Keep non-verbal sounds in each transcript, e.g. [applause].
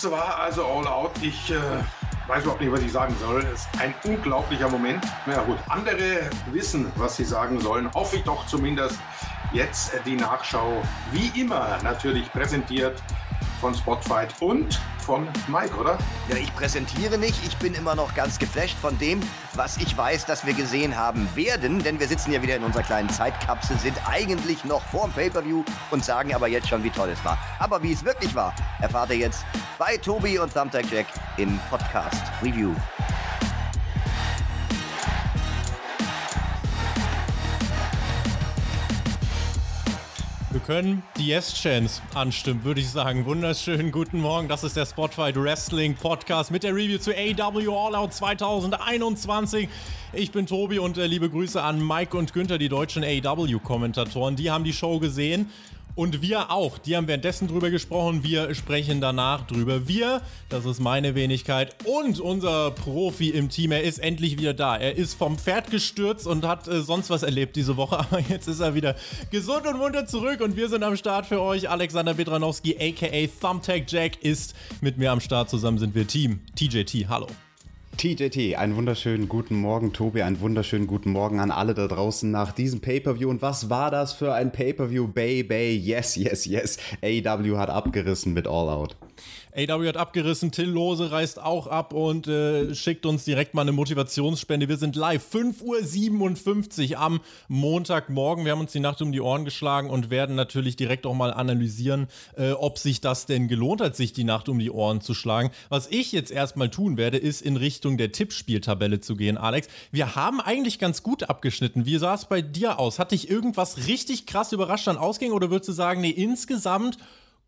Das war also All Out. Ich äh, weiß überhaupt nicht, was ich sagen soll. Es ist ein unglaublicher Moment. Na ja, gut, andere wissen, was sie sagen sollen. Hoffe ich doch zumindest. Jetzt die Nachschau, wie immer natürlich präsentiert von Spotfight und von Mike, oder? Ja, ich präsentiere nicht. Ich bin immer noch ganz geflasht von dem, was ich weiß, dass wir gesehen haben werden. Denn wir sitzen ja wieder in unserer kleinen Zeitkapsel, sind eigentlich noch vorm Pay-Per-View und sagen aber jetzt schon, wie toll es war. Aber wie es wirklich war, erfahrt ihr jetzt bei Tobi und Thumbtack Jack im Podcast Review. Können die Yes-Chance anstimmen, würde ich sagen. Wunderschönen guten Morgen. Das ist der Spotlight Wrestling Podcast mit der Review zu AW All Out 2021. Ich bin Tobi und äh, liebe Grüße an Mike und Günther, die deutschen AW-Kommentatoren. Die haben die Show gesehen und wir auch. Die haben währenddessen drüber gesprochen. Wir sprechen danach drüber. Wir, das ist meine Wenigkeit und unser Profi im Team. Er ist endlich wieder da. Er ist vom Pferd gestürzt und hat äh, sonst was erlebt diese Woche. [laughs] Aber jetzt ist er wieder gesund und munter zurück. Und wir sind am Start für euch. Alexander Bedranowski, aka Thumbtack Jack, ist mit mir am Start. Zusammen sind wir Team TJT. Hallo. TJT, einen wunderschönen guten Morgen, Tobi, einen wunderschönen guten Morgen an alle da draußen nach diesem Pay-Per-View. Und was war das für ein Pay-Per-View, Baby? Yes, yes, yes. AEW hat abgerissen mit All Out. AW hat abgerissen, Till Lose reist auch ab und äh, schickt uns direkt mal eine Motivationsspende. Wir sind live, 5.57 Uhr am Montagmorgen. Wir haben uns die Nacht um die Ohren geschlagen und werden natürlich direkt auch mal analysieren, äh, ob sich das denn gelohnt hat, sich die Nacht um die Ohren zu schlagen. Was ich jetzt erstmal tun werde, ist in Richtung der Tippspieltabelle zu gehen, Alex. Wir haben eigentlich ganz gut abgeschnitten. Wie sah es bei dir aus? Hat dich irgendwas richtig krass überrascht an Ausgängen oder würdest du sagen, nee, insgesamt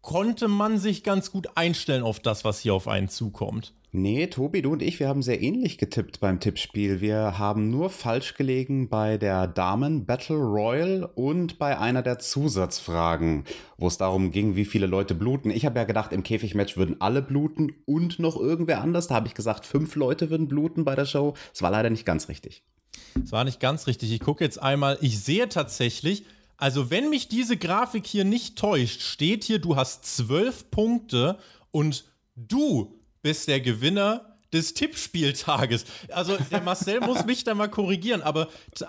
konnte man sich ganz gut einstellen auf das, was hier auf einen zukommt. Nee, Tobi, du und ich, wir haben sehr ähnlich getippt beim Tippspiel. Wir haben nur falsch gelegen bei der Damen Battle Royal und bei einer der Zusatzfragen, wo es darum ging, wie viele Leute bluten. Ich habe ja gedacht, im Käfigmatch würden alle bluten und noch irgendwer anders. Da habe ich gesagt, fünf Leute würden bluten bei der Show. Es war leider nicht ganz richtig. Es war nicht ganz richtig. Ich gucke jetzt einmal. Ich sehe tatsächlich, also, wenn mich diese Grafik hier nicht täuscht, steht hier, du hast zwölf Punkte und du bist der Gewinner des Tippspieltages. Also der Marcel [laughs] muss mich da mal korrigieren, aber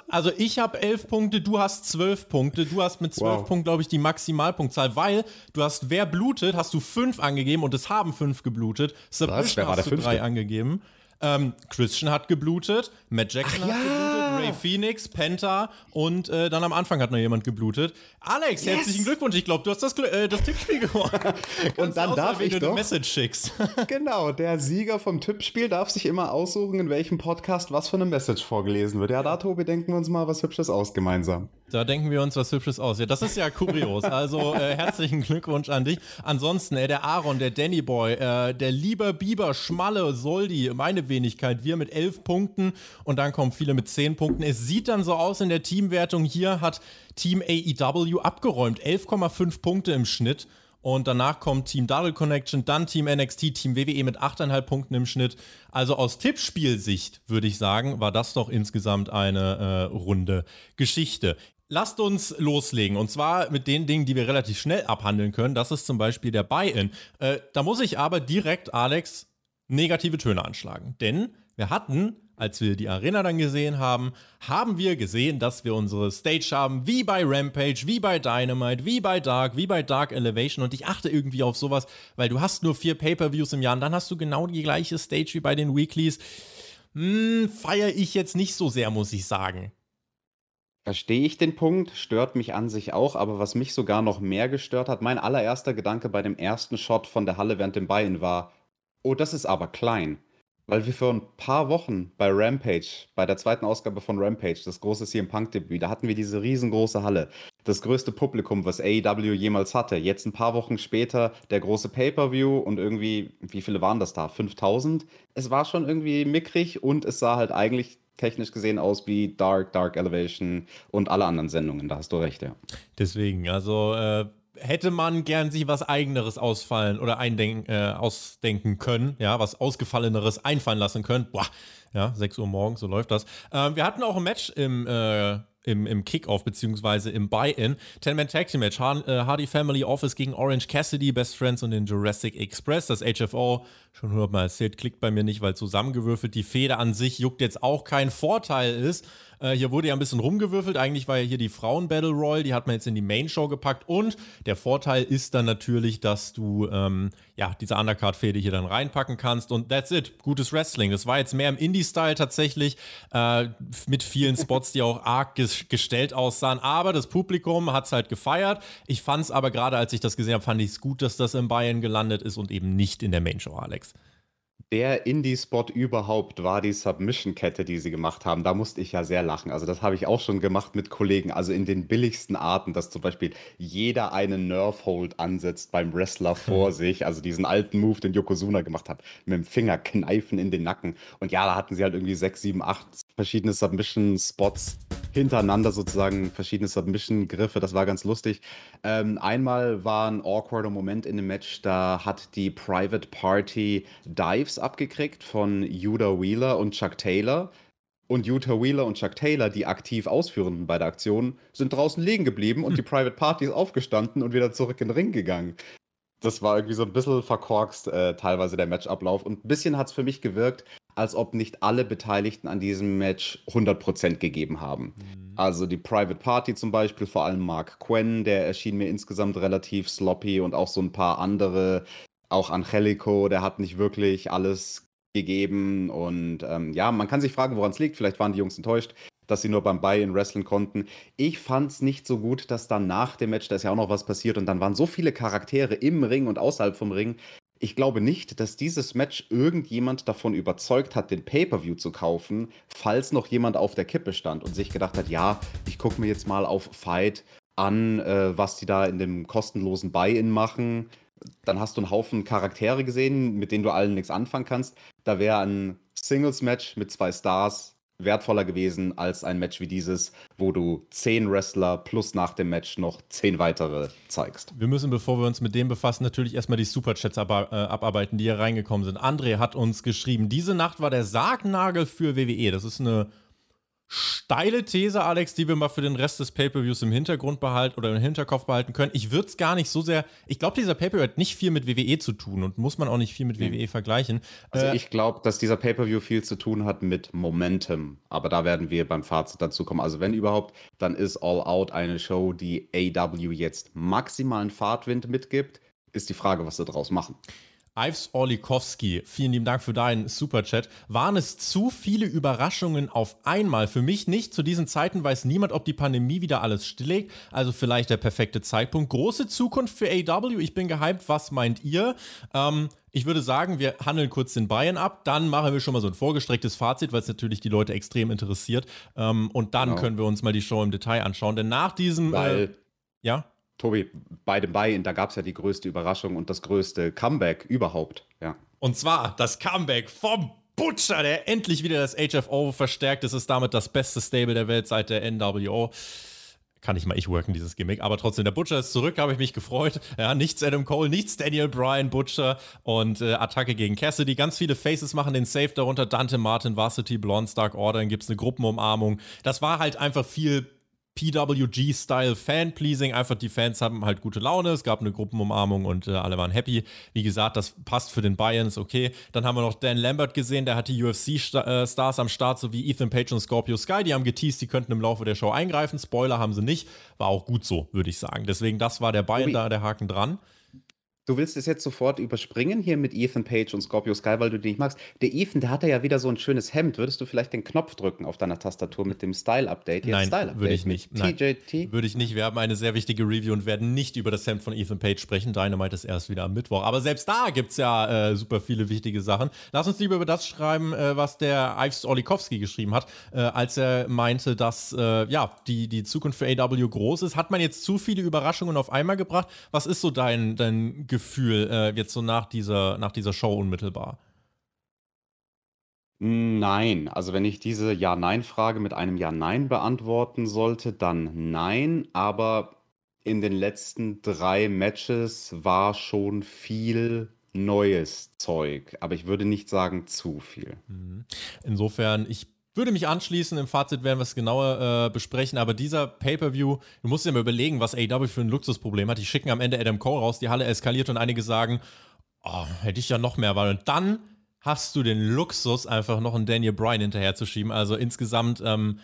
also ich habe elf Punkte, du hast zwölf Punkte, du hast mit zwölf wow. Punkten, glaube ich, die Maximalpunktzahl, weil du hast, wer blutet, hast du fünf angegeben und es haben fünf geblutet. Submission hast du drei angegeben. Ähm, Christian hat geblutet, Matt Jackson Ach, hat ja. geblutet, Ray Phoenix, Penta und äh, dann am Anfang hat noch jemand geblutet. Alex, yes. herzlichen Glückwunsch. Ich glaube, du hast das, äh, das Tippspiel gewonnen. [laughs] und dann darf ich doch. Message schickst. [laughs] genau, der Sieger vom Tippspiel darf sich immer aussuchen, in welchem Podcast was für eine Message vorgelesen wird. Ja, da, Tobi, denken wir uns mal was Hübsches aus gemeinsam. Da denken wir uns was Hübsches aus. Ja, das ist ja kurios. Also äh, herzlichen Glückwunsch an dich. Ansonsten, äh, der Aaron, der Danny Boy, äh, der lieber Biber, Schmalle, Soldi, meine Wenigkeit, wir mit elf Punkten und dann kommen viele mit zehn Punkten. Es sieht dann so aus in der Teamwertung. Hier hat Team AEW abgeräumt. 11,5 Punkte im Schnitt. Und danach kommt Team Double Connection, dann Team NXT, Team WWE mit 8,5 Punkten im Schnitt. Also aus Tippspielsicht würde ich sagen, war das doch insgesamt eine äh, runde Geschichte. Lasst uns loslegen und zwar mit den Dingen, die wir relativ schnell abhandeln können. Das ist zum Beispiel der Buy-in. Äh, da muss ich aber direkt, Alex, negative Töne anschlagen. Denn wir hatten, als wir die Arena dann gesehen haben, haben wir gesehen, dass wir unsere Stage haben, wie bei Rampage, wie bei Dynamite, wie bei Dark, wie bei Dark Elevation. Und ich achte irgendwie auf sowas, weil du hast nur vier Pay-Per-Views im Jahr und dann hast du genau die gleiche Stage wie bei den Weeklies. Hm, feiere ich jetzt nicht so sehr, muss ich sagen. Verstehe ich den Punkt, stört mich an sich auch, aber was mich sogar noch mehr gestört hat, mein allererster Gedanke bei dem ersten Shot von der Halle während dem Bein war, oh, das ist aber klein. Weil wir vor ein paar Wochen bei Rampage, bei der zweiten Ausgabe von Rampage, das große CM Punk-Debüt, da hatten wir diese riesengroße Halle. Das größte Publikum, was AEW jemals hatte. Jetzt ein paar Wochen später der große Pay-Per-View und irgendwie, wie viele waren das da? 5000? Es war schon irgendwie mickrig und es sah halt eigentlich technisch gesehen aus wie Dark, Dark Elevation und alle anderen Sendungen. Da hast du recht, ja. Deswegen, also äh, hätte man gern sich was eigeneres ausfallen oder eindenken, äh, ausdenken können, ja, was ausgefalleneres einfallen lassen können. Boah, ja, 6 Uhr morgens, so läuft das. Ähm, wir hatten auch ein Match im äh, im, im Kickoff beziehungsweise im Buy-In. Ten-Man Tag Team Match, äh, Hardy Family Office gegen Orange Cassidy, Best Friends und den Jurassic Express. Das HFO, schon hundertmal erzählt, klickt bei mir nicht, weil zusammengewürfelt. Die Feder an sich juckt jetzt auch kein Vorteil ist. Äh, hier wurde ja ein bisschen rumgewürfelt. Eigentlich war ja hier die Frauen-Battle Royal, die hat man jetzt in die Main-Show gepackt. Und der Vorteil ist dann natürlich, dass du ähm, ja diese Undercard-Fehde hier dann reinpacken kannst. Und that's it. Gutes Wrestling. Das war jetzt mehr im Indie-Style tatsächlich, äh, mit vielen Spots, die auch arg ges gestellt aussahen. Aber das Publikum hat es halt gefeiert. Ich fand es aber gerade, als ich das gesehen habe, fand ich es gut, dass das in Bayern gelandet ist und eben nicht in der Main-Show, Alex der Indie-Spot überhaupt war die Submission-Kette, die sie gemacht haben. Da musste ich ja sehr lachen. Also das habe ich auch schon gemacht mit Kollegen, also in den billigsten Arten, dass zum Beispiel jeder einen Nerf-Hold ansetzt beim Wrestler [laughs] vor sich. Also diesen alten Move, den Yokozuna gemacht hat, mit dem Finger kneifen in den Nacken. Und ja, da hatten sie halt irgendwie sechs, sieben, acht verschiedene Submission-Spots hintereinander sozusagen, verschiedene Submission-Griffe. Das war ganz lustig. Ähm, einmal war ein awkwarder Moment in dem Match, da hat die Private Party Dives abgekriegt von Judah Wheeler und Chuck Taylor. Und Utah Wheeler und Chuck Taylor, die aktiv Ausführenden bei der Aktion, sind draußen liegen geblieben und hm. die Private Party ist aufgestanden und wieder zurück in den Ring gegangen. Das war irgendwie so ein bisschen verkorkst, äh, teilweise der Matchablauf. Und ein bisschen hat es für mich gewirkt, als ob nicht alle Beteiligten an diesem Match 100% gegeben haben. Mhm. Also die Private Party zum Beispiel, vor allem Mark Quinn, der erschien mir insgesamt relativ sloppy und auch so ein paar andere auch Angelico, der hat nicht wirklich alles gegeben. Und ähm, ja, man kann sich fragen, woran es liegt. Vielleicht waren die Jungs enttäuscht, dass sie nur beim Buy-in wrestlen konnten. Ich fand es nicht so gut, dass dann nach dem Match, da ist ja auch noch was passiert und dann waren so viele Charaktere im Ring und außerhalb vom Ring. Ich glaube nicht, dass dieses Match irgendjemand davon überzeugt hat, den Pay-per-view zu kaufen, falls noch jemand auf der Kippe stand und sich gedacht hat, ja, ich gucke mir jetzt mal auf Fight an, äh, was die da in dem kostenlosen Buy-in machen dann hast du einen Haufen Charaktere gesehen, mit denen du allen nichts anfangen kannst. Da wäre ein Singles-Match mit zwei Stars wertvoller gewesen als ein Match wie dieses, wo du zehn Wrestler plus nach dem Match noch zehn weitere zeigst. Wir müssen, bevor wir uns mit dem befassen, natürlich erstmal die Superchats äh, abarbeiten, die hier reingekommen sind. André hat uns geschrieben, diese Nacht war der Sargnagel für WWE. Das ist eine steile These, Alex, die wir mal für den Rest des Pay-Per-Views im Hintergrund behalten oder im Hinterkopf behalten können. Ich würde es gar nicht so sehr. Ich glaube, dieser Pay-Per-View hat nicht viel mit WWE zu tun und muss man auch nicht viel mit mhm. WWE vergleichen. Also, äh, ich glaube, dass dieser Pay-Per-View viel zu tun hat mit Momentum. Aber da werden wir beim Fazit dazu kommen. Also, wenn überhaupt, dann ist All Out eine Show, die AW jetzt maximalen Fahrtwind mitgibt. Ist die Frage, was sie daraus machen. Ives Orlikowski, vielen lieben Dank für deinen Superchat. Waren es zu viele Überraschungen auf einmal? Für mich nicht. Zu diesen Zeiten weiß niemand, ob die Pandemie wieder alles stilllegt. Also vielleicht der perfekte Zeitpunkt. Große Zukunft für AW. Ich bin gehypt. Was meint ihr? Ähm, ich würde sagen, wir handeln kurz den Bayern ab, dann machen wir schon mal so ein vorgestrecktes Fazit, weil es natürlich die Leute extrem interessiert. Ähm, und dann genau. können wir uns mal die Show im Detail anschauen. Denn nach diesem. Weil, äh, ja? Tobi, bei dem Buy-In, da gab es ja die größte Überraschung und das größte Comeback überhaupt. Ja. Und zwar das Comeback vom Butcher, der endlich wieder das HFO verstärkt. Das ist damit das beste Stable der Welt seit der NWO. Kann ich mal ich worken, dieses Gimmick. Aber trotzdem, der Butcher ist zurück, habe ich mich gefreut. Ja, nichts Adam Cole, nichts Daniel Bryan, Butcher und äh, Attacke gegen Cassidy. Ganz viele Faces machen den Safe, darunter Dante Martin, Varsity, Blonde, Stark Order. Dann gibt es eine Gruppenumarmung. Das war halt einfach viel PWG-Style Fan-Pleasing. Einfach die Fans haben halt gute Laune. Es gab eine Gruppenumarmung und äh, alle waren happy. Wie gesagt, das passt für den Bayern, ist okay. Dann haben wir noch Dan Lambert gesehen, der hat die UFC-Stars am Start, sowie Ethan Page und Scorpio Sky. Die haben geteased, die könnten im Laufe der Show eingreifen. Spoiler haben sie nicht. War auch gut so, würde ich sagen. Deswegen, das war der Bayern da, der Haken dran. Du willst es jetzt sofort überspringen hier mit Ethan Page und Scorpio Sky, weil du den nicht magst. Der Ethan, der hatte ja wieder so ein schönes Hemd. Würdest du vielleicht den Knopf drücken auf deiner Tastatur mit dem Style-Update? Nein, Style würde ich nicht. Nein, TJT? Würde ich nicht. Wir haben eine sehr wichtige Review und werden nicht über das Hemd von Ethan Page sprechen. Dynamite ist erst wieder am Mittwoch. Aber selbst da gibt es ja äh, super viele wichtige Sachen. Lass uns lieber über das schreiben, äh, was der Ives Olikowski geschrieben hat, äh, als er meinte, dass äh, ja, die, die Zukunft für AW groß ist. Hat man jetzt zu viele Überraschungen auf einmal gebracht? Was ist so dein, dein Gefühl? Äh, jetzt so nach dieser, nach dieser Show unmittelbar? Nein, also wenn ich diese Ja-Nein-Frage mit einem Ja-Nein beantworten sollte, dann nein, aber in den letzten drei Matches war schon viel neues Zeug, aber ich würde nicht sagen zu viel. Mhm. Insofern, ich würde mich anschließen. Im Fazit werden wir es genauer äh, besprechen. Aber dieser Pay-Per-View, du musst dir mal überlegen, was AW für ein Luxusproblem hat. Die schicken am Ende Adam Cole raus, die Halle eskaliert und einige sagen, oh, hätte ich ja noch mehr weil Und dann hast du den Luxus, einfach noch einen Daniel Bryan hinterherzuschieben. Also insgesamt, ähm,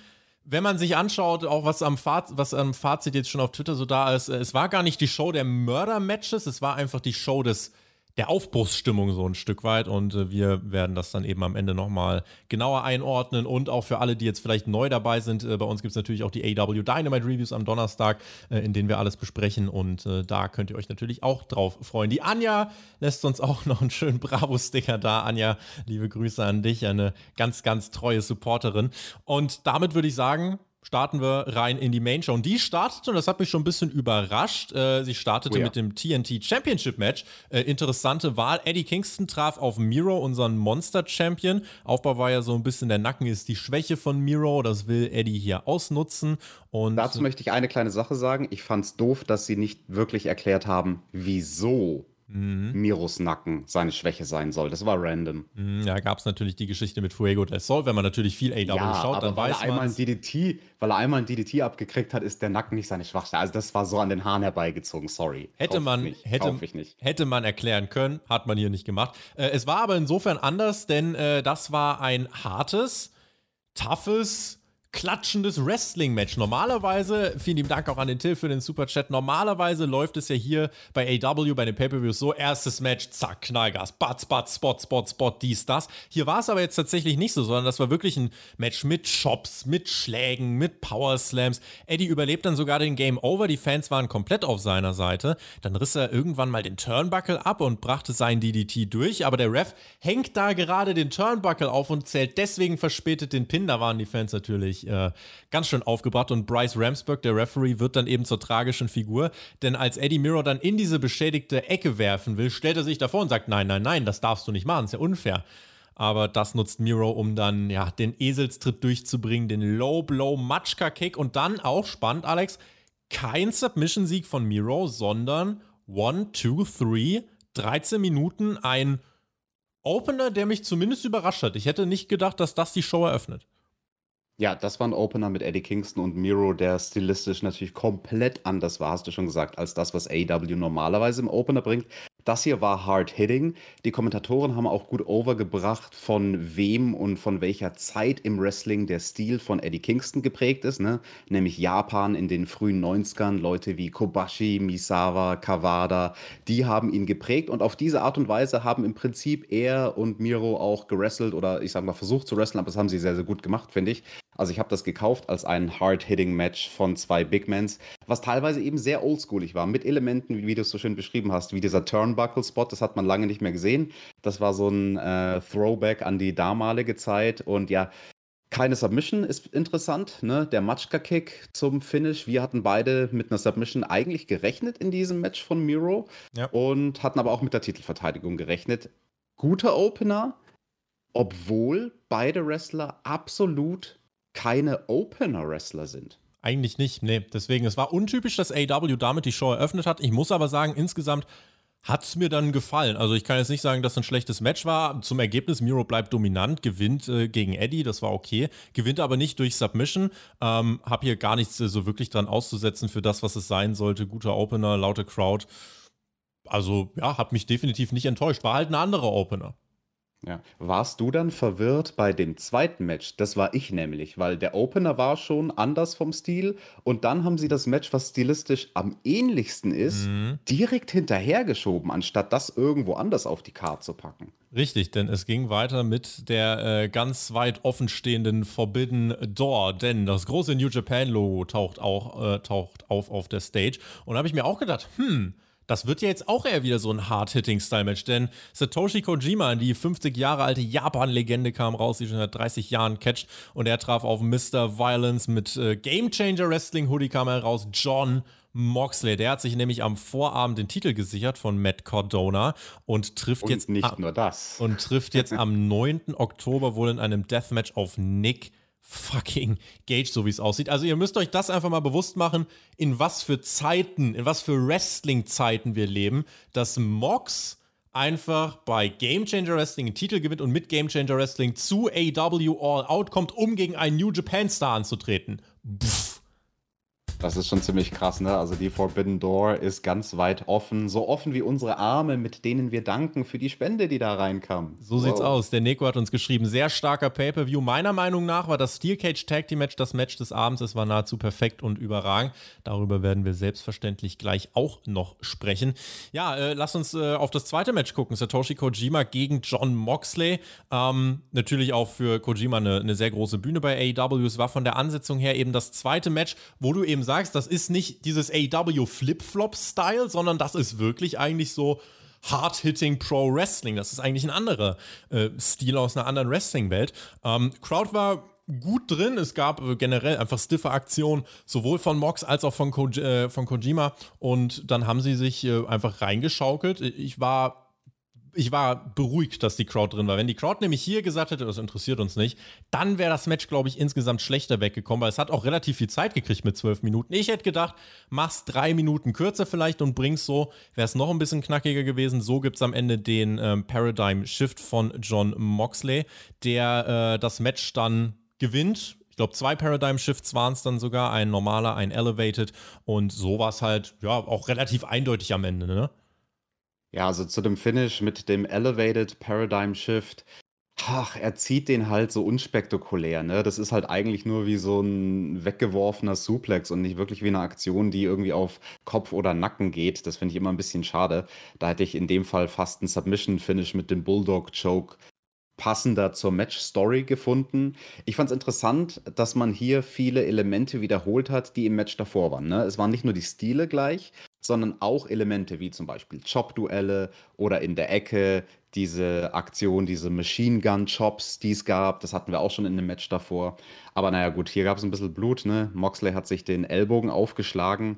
wenn man sich anschaut, auch was am, Fazit, was am Fazit jetzt schon auf Twitter so da ist, äh, es war gar nicht die Show der Mörder-Matches, es war einfach die Show des der Aufbruchsstimmung so ein Stück weit und äh, wir werden das dann eben am Ende nochmal genauer einordnen und auch für alle, die jetzt vielleicht neu dabei sind, äh, bei uns gibt es natürlich auch die AW Dynamite Reviews am Donnerstag, äh, in denen wir alles besprechen und äh, da könnt ihr euch natürlich auch drauf freuen. Die Anja lässt uns auch [laughs] noch einen schönen Bravo-Sticker da. Anja, liebe Grüße an dich, eine ganz, ganz treue Supporterin und damit würde ich sagen, starten wir rein in die Main Show. Und die startete, und das hat mich schon ein bisschen überrascht, äh, sie startete oh ja. mit dem TNT Championship Match. Äh, interessante Wahl. Eddie Kingston traf auf Miro, unseren Monster Champion. Aufbau war ja so ein bisschen, der Nacken ist die Schwäche von Miro. Das will Eddie hier ausnutzen. Und Dazu möchte ich eine kleine Sache sagen. Ich fand es doof, dass sie nicht wirklich erklärt haben, wieso mhm. Miros Nacken seine Schwäche sein soll. Das war random. Mhm, ja, gab es natürlich die Geschichte mit Fuego del Sol. Wenn man natürlich viel AW ja, schaut, dann weil weiß er einmal DDT, Weil er einmal ein DDT abgekriegt hat, ist der Nacken nicht seine Schwachstelle. Also das war so an den Haaren herbeigezogen, sorry. Hätte man, hätte, hätte man erklären können, hat man hier nicht gemacht. Äh, es war aber insofern anders, denn äh, das war ein hartes, toughes, klatschendes Wrestling-Match. Normalerweise, vielen lieben Dank auch an den Till für den Super-Chat, normalerweise läuft es ja hier bei AW, bei den Pay-Per-Views so, erstes Match, zack, Knallgas, Batz, Batz, Spot, Spot, Spot, dies, das. Hier war es aber jetzt tatsächlich nicht so, sondern das war wirklich ein Match mit Shops, mit Schlägen, mit Power Slams. Eddie überlebt dann sogar den Game Over, die Fans waren komplett auf seiner Seite. Dann riss er irgendwann mal den Turnbuckle ab und brachte sein DDT durch, aber der Ref hängt da gerade den Turnbuckle auf und zählt deswegen verspätet den Pin. Da waren die Fans natürlich wirklich äh, ganz schön aufgebracht. Und Bryce Ramsburg, der Referee, wird dann eben zur tragischen Figur. Denn als Eddie Miro dann in diese beschädigte Ecke werfen will, stellt er sich davor und sagt: Nein, nein, nein, das darfst du nicht machen, ist ja unfair. Aber das nutzt Miro, um dann ja den Eselstritt durchzubringen, den Low Blow Matschka Kick und dann auch spannend, Alex, kein Submission-Sieg von Miro, sondern 1, 2, 3, 13 Minuten, ein Opener, der mich zumindest überrascht hat. Ich hätte nicht gedacht, dass das die Show eröffnet. Ja, das war ein Opener mit Eddie Kingston und Miro, der stilistisch natürlich komplett anders war, hast du schon gesagt, als das, was AEW normalerweise im Opener bringt. Das hier war hard hitting. Die Kommentatoren haben auch gut overgebracht, von wem und von welcher Zeit im Wrestling der Stil von Eddie Kingston geprägt ist, ne? Nämlich Japan in den frühen 90ern, Leute wie Kobashi, Misawa, Kawada, die haben ihn geprägt und auf diese Art und Weise haben im Prinzip er und Miro auch gewrestelt oder ich sag mal versucht zu wresteln, aber das haben sie sehr, sehr gut gemacht, finde ich. Also ich habe das gekauft als ein Hard-Hitting-Match von zwei Big Mans, was teilweise eben sehr oldschoolig war, mit Elementen, wie du es so schön beschrieben hast, wie dieser Turnbuckle-Spot, das hat man lange nicht mehr gesehen. Das war so ein äh, Throwback an die damalige Zeit und ja, keine Submission ist interessant, ne? Der Matschka-Kick zum Finish. Wir hatten beide mit einer Submission eigentlich gerechnet in diesem Match von Miro ja. und hatten aber auch mit der Titelverteidigung gerechnet. Guter Opener, obwohl beide Wrestler absolut keine Opener-Wrestler sind. Eigentlich nicht, nee. Deswegen, es war untypisch, dass AW damit die Show eröffnet hat. Ich muss aber sagen, insgesamt hat es mir dann gefallen. Also ich kann jetzt nicht sagen, dass es ein schlechtes Match war. Zum Ergebnis, Miro bleibt dominant, gewinnt äh, gegen Eddie, das war okay. Gewinnt aber nicht durch Submission. Ähm, hab hier gar nichts äh, so wirklich dran auszusetzen für das, was es sein sollte. Guter Opener, laute Crowd. Also ja, hat mich definitiv nicht enttäuscht. War halt ein anderer Opener. Ja. Warst du dann verwirrt bei dem zweiten Match? Das war ich nämlich, weil der Opener war schon anders vom Stil und dann haben sie das Match, was stilistisch am ähnlichsten ist, mhm. direkt hinterhergeschoben, anstatt das irgendwo anders auf die Karte zu packen. Richtig, denn es ging weiter mit der äh, ganz weit offenstehenden Forbidden Door, denn das große New Japan Logo taucht auch äh, taucht auf auf der Stage und da habe ich mir auch gedacht, hm, das wird ja jetzt auch eher wieder so ein Hard-Hitting-Style-Match, denn Satoshi Kojima, die 50 Jahre alte Japan-Legende, kam raus, die schon seit 30 Jahren catcht und er traf auf Mr. Violence mit äh, Game Changer Wrestling Hoodie kam heraus, John Moxley. Der hat sich nämlich am Vorabend den Titel gesichert von Matt Cardona und trifft und jetzt nicht nur das und trifft jetzt am 9. Oktober wohl in einem Deathmatch auf Nick fucking Gage, so wie es aussieht. Also ihr müsst euch das einfach mal bewusst machen, in was für Zeiten, in was für Wrestling-Zeiten wir leben, dass Mox einfach bei Game Changer Wrestling einen Titel gewinnt und mit Game Changer Wrestling zu AW All Out kommt, um gegen einen New Japan Star anzutreten. Pff. Das ist schon ziemlich krass, ne? Also die Forbidden Door ist ganz weit offen. So offen wie unsere Arme, mit denen wir danken für die Spende, die da reinkam. So wow. sieht's aus. Der Neko hat uns geschrieben, sehr starker Pay-Per-View. Meiner Meinung nach war das Steel Cage Tag Team Match das Match des Abends. Es war nahezu perfekt und überragend. Darüber werden wir selbstverständlich gleich auch noch sprechen. Ja, äh, lass uns äh, auf das zweite Match gucken. Satoshi Kojima gegen John Moxley. Ähm, natürlich auch für Kojima eine, eine sehr große Bühne bei AEW. Es war von der Ansetzung her eben das zweite Match, wo du eben sagst, das ist nicht dieses AW Flip-Flop-Style, sondern das ist wirklich eigentlich so Hard-Hitting Pro Wrestling. Das ist eigentlich ein anderer äh, Stil aus einer anderen Wrestling-Welt. Ähm, Crowd war gut drin. Es gab generell einfach stiffe Aktionen, sowohl von Mox als auch von, Ko äh, von Kojima. Und dann haben sie sich äh, einfach reingeschaukelt. Ich war ich war beruhigt, dass die Crowd drin war. Wenn die Crowd nämlich hier gesagt hätte, das interessiert uns nicht, dann wäre das Match, glaube ich, insgesamt schlechter weggekommen, weil es hat auch relativ viel Zeit gekriegt mit zwölf Minuten. Ich hätte gedacht, mach's drei Minuten kürzer vielleicht und bring's so, wäre es noch ein bisschen knackiger gewesen. So gibt es am Ende den ähm, Paradigm Shift von John Moxley, der äh, das Match dann gewinnt. Ich glaube, zwei Paradigm Shifts waren es dann sogar, ein normaler, ein Elevated und so war es halt, ja, auch relativ eindeutig am Ende, ne? Ja, also zu dem Finish mit dem Elevated Paradigm Shift. Ach, er zieht den halt so unspektakulär, ne? Das ist halt eigentlich nur wie so ein weggeworfener Suplex und nicht wirklich wie eine Aktion, die irgendwie auf Kopf oder Nacken geht. Das finde ich immer ein bisschen schade. Da hätte ich in dem Fall fast einen Submission-Finish mit dem Bulldog-Choke passender zur Match-Story gefunden. Ich fand es interessant, dass man hier viele Elemente wiederholt hat, die im Match davor waren. Ne? Es waren nicht nur die Stile gleich, sondern auch Elemente wie zum Beispiel Chop-Duelle oder in der Ecke diese Aktion, diese Machine Gun-Chops, die es gab. Das hatten wir auch schon in dem Match davor. Aber naja, gut, hier gab es ein bisschen Blut. Ne? Moxley hat sich den Ellbogen aufgeschlagen.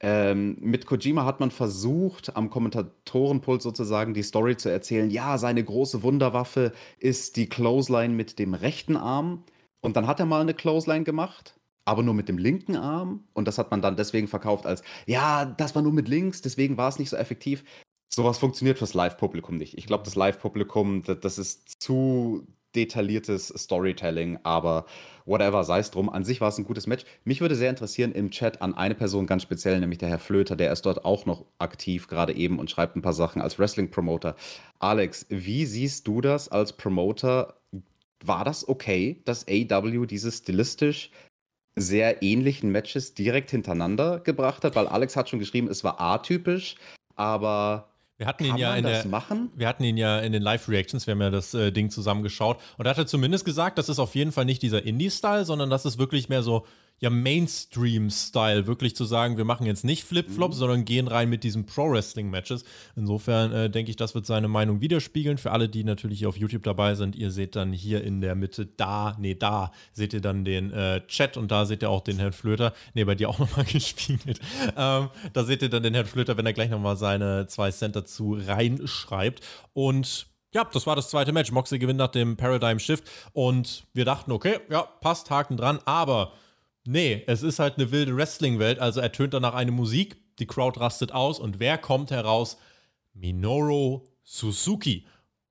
Ähm, mit Kojima hat man versucht, am Kommentatorenpult sozusagen die Story zu erzählen. Ja, seine große Wunderwaffe ist die Clothesline mit dem rechten Arm. Und dann hat er mal eine Clothesline gemacht aber nur mit dem linken Arm. Und das hat man dann deswegen verkauft als, ja, das war nur mit links, deswegen war es nicht so effektiv. Sowas funktioniert fürs Live-Publikum nicht. Ich glaube, das Live-Publikum, das ist zu detailliertes Storytelling, aber whatever, sei es drum. An sich war es ein gutes Match. Mich würde sehr interessieren im Chat an eine Person ganz speziell, nämlich der Herr Flöter, der ist dort auch noch aktiv gerade eben und schreibt ein paar Sachen als Wrestling-Promoter. Alex, wie siehst du das als Promoter? War das okay, dass AW dieses stilistisch sehr ähnlichen Matches direkt hintereinander gebracht hat, weil Alex hat schon geschrieben, es war atypisch, aber wir hatten ihn ja in der, machen? Wir hatten ihn ja in den Live-Reactions, wir haben ja das äh, Ding zusammengeschaut und er hatte zumindest gesagt, das ist auf jeden Fall nicht dieser Indie-Style, sondern das ist wirklich mehr so ja Mainstream-Style, wirklich zu sagen, wir machen jetzt nicht Flip-Flop, mhm. sondern gehen rein mit diesen Pro-Wrestling-Matches. Insofern äh, denke ich, das wird seine Meinung widerspiegeln. Für alle, die natürlich hier auf YouTube dabei sind, ihr seht dann hier in der Mitte da, nee, da seht ihr dann den äh, Chat und da seht ihr auch den Herrn Flöter. Nee, bei dir auch [laughs] nochmal gespiegelt. Ähm, da seht ihr dann den Herrn Flöter, wenn er gleich nochmal seine zwei Cent dazu reinschreibt. Und ja, das war das zweite Match. Moxley gewinnt nach dem Paradigm Shift und wir dachten, okay, ja, passt, Haken dran, aber Nee, es ist halt eine wilde Wrestling-Welt, also ertönt danach eine Musik, die Crowd rastet aus und wer kommt heraus? Minoru Suzuki.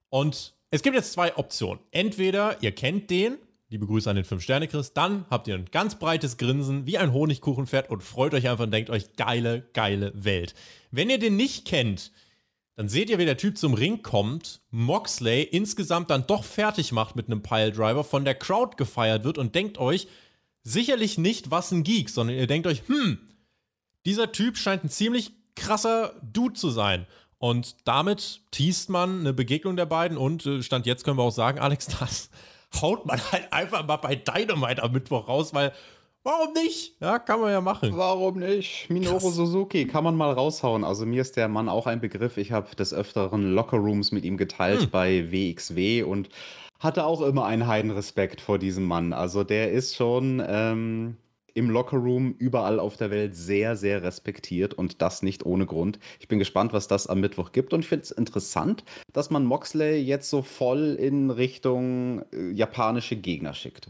Und es gibt jetzt zwei Optionen. Entweder ihr kennt den, liebe Grüße an den 5-Sterne-Chris, dann habt ihr ein ganz breites Grinsen wie ein Honigkuchenpferd und freut euch einfach und denkt euch, geile, geile Welt. Wenn ihr den nicht kennt, dann seht ihr, wie der Typ zum Ring kommt, Moxley insgesamt dann doch fertig macht mit einem Piledriver, von der Crowd gefeiert wird und denkt euch, sicherlich nicht, was ein Geek, sondern ihr denkt euch, hm, dieser Typ scheint ein ziemlich krasser Dude zu sein. Und damit teast man eine Begegnung der beiden und äh, Stand jetzt können wir auch sagen, Alex, [laughs] das haut man halt einfach mal bei Dynamite am Mittwoch raus, weil warum nicht? Ja, kann man ja machen. Warum nicht? Minoru Krass. Suzuki kann man mal raushauen. Also mir ist der Mann auch ein Begriff. Ich habe des Öfteren Lockerrooms mit ihm geteilt hm. bei WXW und hatte auch immer einen Heidenrespekt vor diesem Mann. Also der ist schon ähm, im Lockerroom überall auf der Welt sehr, sehr respektiert und das nicht ohne Grund. Ich bin gespannt, was das am Mittwoch gibt und ich finde es interessant, dass man Moxley jetzt so voll in Richtung äh, japanische Gegner schickt.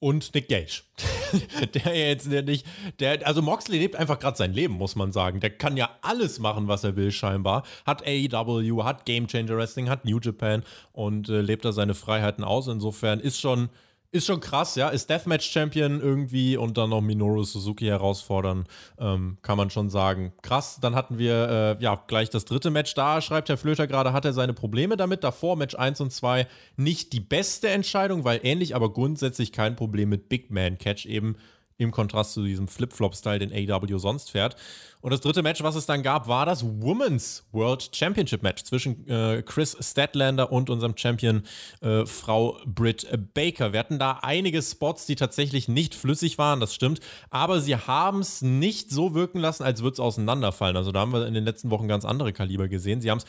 Und Nick Gage. [laughs] der jetzt nicht, der, also Moxley lebt einfach gerade sein Leben, muss man sagen. Der kann ja alles machen, was er will, scheinbar. Hat AEW, hat Game Changer Wrestling, hat New Japan und äh, lebt da seine Freiheiten aus. Insofern ist schon, ist schon krass, ja. Ist Deathmatch-Champion irgendwie und dann noch Minoru Suzuki herausfordern, ähm, kann man schon sagen. Krass, dann hatten wir äh, ja gleich das dritte Match da, schreibt Herr Flöter gerade, hat er seine Probleme damit. Davor Match 1 und 2 nicht die beste Entscheidung, weil ähnlich, aber grundsätzlich kein Problem mit Big Man Catch eben im Kontrast zu diesem Flip-Flop-Style, den AEW sonst fährt. Und das dritte Match, was es dann gab, war das Women's World Championship Match zwischen äh, Chris Statlander und unserem Champion äh, Frau Britt Baker. Wir hatten da einige Spots, die tatsächlich nicht flüssig waren, das stimmt, aber sie haben es nicht so wirken lassen, als würde es auseinanderfallen. Also da haben wir in den letzten Wochen ganz andere Kaliber gesehen. Sie haben es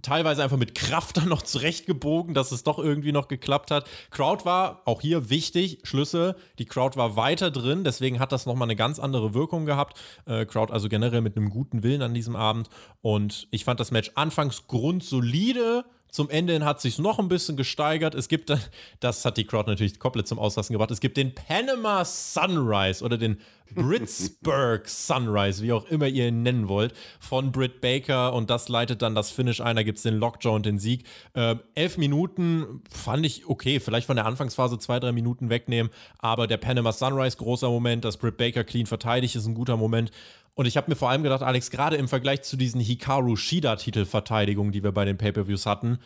teilweise einfach mit Kraft [laughs] dann noch zurechtgebogen, dass es doch irgendwie noch geklappt hat. Crowd war auch hier wichtig, Schlüsse, die Crowd war weiter drin, deswegen hat das nochmal eine ganz andere Wirkung gehabt. Äh, Crowd also generell mit einem guten Willen an diesem Abend und ich fand das Match anfangs grundsolide, zum Ende hin hat sich noch ein bisschen gesteigert. Es gibt, [laughs] das hat die Crowd natürlich komplett zum Auslassen gebracht. Es gibt den Panama Sunrise oder den [laughs] Britsburg Sunrise, wie auch immer ihr ihn nennen wollt, von Britt Baker und das leitet dann das Finish ein. Da gibt es den Lockjaw und den Sieg. Äh, elf Minuten fand ich okay, vielleicht von der Anfangsphase zwei, drei Minuten wegnehmen, aber der Panama Sunrise, großer Moment, dass Britt Baker clean verteidigt, ist ein guter Moment. Und ich habe mir vor allem gedacht, Alex, gerade im Vergleich zu diesen Hikaru Shida-Titelverteidigungen, die wir bei den Pay-Per-Views hatten,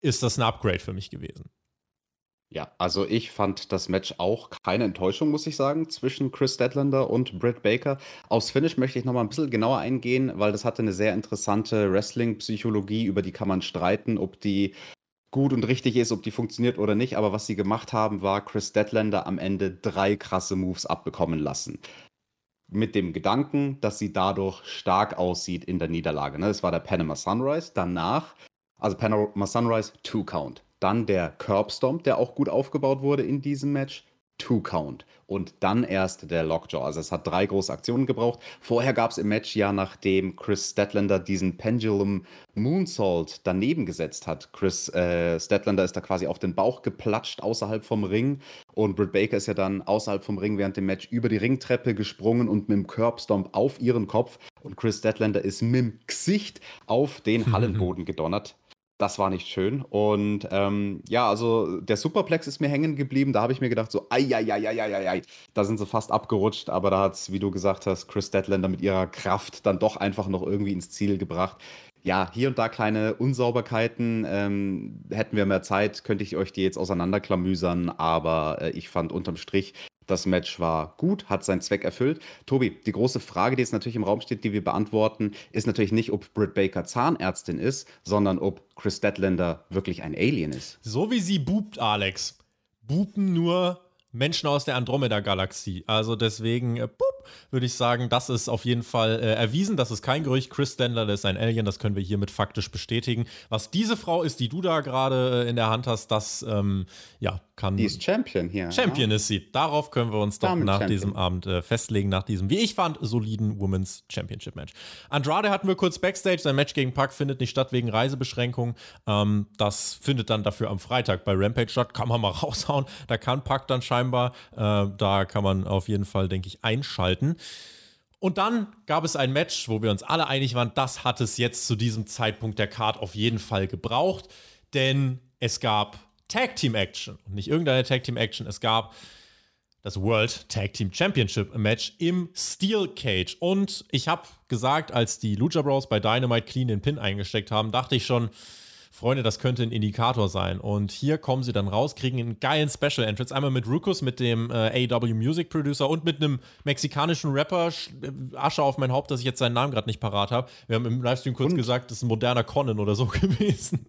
ist das ein Upgrade für mich gewesen. Ja, also ich fand das Match auch keine Enttäuschung, muss ich sagen, zwischen Chris Statlander und Britt Baker. Aufs Finish möchte ich nochmal ein bisschen genauer eingehen, weil das hatte eine sehr interessante Wrestling-Psychologie, über die kann man streiten, ob die gut und richtig ist, ob die funktioniert oder nicht. Aber was sie gemacht haben, war Chris Statlander am Ende drei krasse Moves abbekommen lassen mit dem Gedanken, dass sie dadurch stark aussieht in der Niederlage. Ne? Das war der Panama Sunrise. Danach, also Panama Sunrise, Two Count. Dann der Curb Stomp, der auch gut aufgebaut wurde in diesem Match. Two Count und dann erst der Lockjaw. Also es hat drei große Aktionen gebraucht. Vorher gab es im Match ja, nachdem Chris Statlander diesen Pendulum Moonsault daneben gesetzt hat. Chris äh, Statlander ist da quasi auf den Bauch geplatscht außerhalb vom Ring und Britt Baker ist ja dann außerhalb vom Ring während dem Match über die Ringtreppe gesprungen und mit dem Curbstomp auf ihren Kopf und Chris Statlander ist mit dem Gesicht auf den [laughs] Hallenboden gedonnert. Das war nicht schön. Und ähm, ja, also der Superplex ist mir hängen geblieben. Da habe ich mir gedacht, so, ai, ai, ai, ai, ai, ai. Da sind sie fast abgerutscht, aber da hat es, wie du gesagt hast, Chris Statlander mit ihrer Kraft dann doch einfach noch irgendwie ins Ziel gebracht. Ja, hier und da kleine Unsauberkeiten. Ähm, hätten wir mehr Zeit, könnte ich euch die jetzt auseinanderklamüsern, aber äh, ich fand unterm Strich das Match war gut, hat seinen Zweck erfüllt. Tobi, die große Frage, die jetzt natürlich im Raum steht, die wir beantworten, ist natürlich nicht, ob Britt Baker Zahnärztin ist, sondern ob Chris Statlander wirklich ein Alien ist. So wie sie bubt, Alex. Bupen nur Menschen aus der Andromeda-Galaxie. Also deswegen, äh, würde ich sagen, das ist auf jeden Fall äh, erwiesen. Das ist kein Gerücht. Chris Stendler, der ist ein Alien, das können wir hiermit faktisch bestätigen. Was diese Frau ist, die du da gerade äh, in der Hand hast, das ähm, ja, kann. Die ist Champion hier. Champion ja. ist sie. Darauf können wir uns doch Damen nach Champion. diesem Abend äh, festlegen, nach diesem, wie ich fand, soliden Women's Championship Match. Andrade hatten wir kurz Backstage. Sein Match gegen Puck findet nicht statt wegen Reisebeschränkungen. Ähm, das findet dann dafür am Freitag bei Rampage statt. Kann man mal [laughs] raushauen. Da kann Puck dann scheinbar. Äh, da kann man auf jeden Fall, denke ich, einschalten. Und dann gab es ein Match, wo wir uns alle einig waren, das hat es jetzt zu diesem Zeitpunkt der Card auf jeden Fall gebraucht, denn es gab Tag Team Action. Und nicht irgendeine Tag Team Action. Es gab das World Tag Team Championship Match im Steel Cage. Und ich habe gesagt, als die Lucha Bros bei Dynamite Clean den Pin eingesteckt haben, dachte ich schon, Freunde, das könnte ein Indikator sein. Und hier kommen sie dann raus, kriegen einen geilen Special Entrance. Einmal mit Rukus, mit dem äh, AW Music Producer und mit einem mexikanischen Rapper. Äh, Asche auf mein Haupt, dass ich jetzt seinen Namen gerade nicht parat habe. Wir haben im Livestream kurz und? gesagt, das ist ein moderner Conan oder so [laughs] gewesen.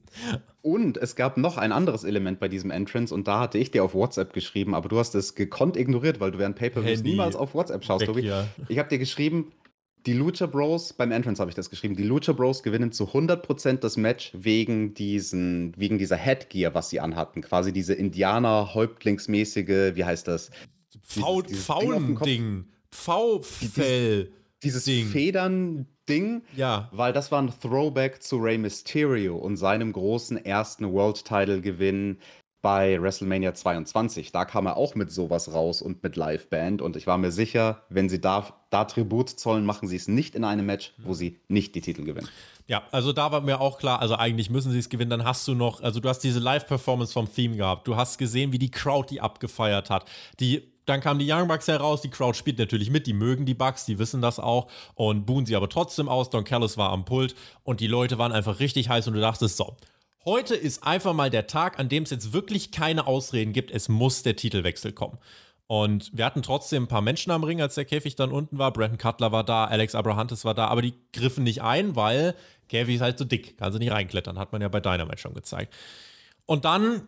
Und es gab noch ein anderes Element bei diesem Entrance und da hatte ich dir auf WhatsApp geschrieben, aber du hast es gekonnt ignoriert, weil du während Paper-Views niemals auf WhatsApp schaust, Weg. Ja. Ich habe dir geschrieben, die Lucha Bros, beim Entrance habe ich das geschrieben, die Lucha Bros gewinnen zu 100% das Match wegen, diesen, wegen dieser Headgear, was sie anhatten. Quasi diese Indianer-Häuptlingsmäßige, wie heißt das? Faun-Ding. V-Fell. Dieses, dieses Federn-Ding. Ja. Weil das war ein Throwback zu Rey Mysterio und seinem großen ersten World-Title-Gewinn bei WrestleMania 22. Da kam er auch mit sowas raus und mit Liveband. Und ich war mir sicher, wenn sie da, da Tribut zollen, machen sie es nicht in einem Match, wo sie nicht die Titel gewinnen. Ja, also da war mir auch klar, also eigentlich müssen sie es gewinnen. Dann hast du noch, also du hast diese Live-Performance vom Theme gehabt. Du hast gesehen, wie die Crowd die abgefeiert hat. Die dann kamen die Young Bucks heraus, die Crowd spielt natürlich mit, die mögen die Bucks, die wissen das auch und buhen sie aber trotzdem aus. Don Callis war am Pult und die Leute waren einfach richtig heiß und du dachtest, so, Heute ist einfach mal der Tag, an dem es jetzt wirklich keine Ausreden gibt. Es muss der Titelwechsel kommen. Und wir hatten trotzdem ein paar Menschen am Ring, als der Käfig dann unten war. Brandon Cutler war da, Alex Abrahantes war da, aber die griffen nicht ein, weil Käfig ist halt so dick, kann sie nicht reinklettern, hat man ja bei Dynamite schon gezeigt. Und dann,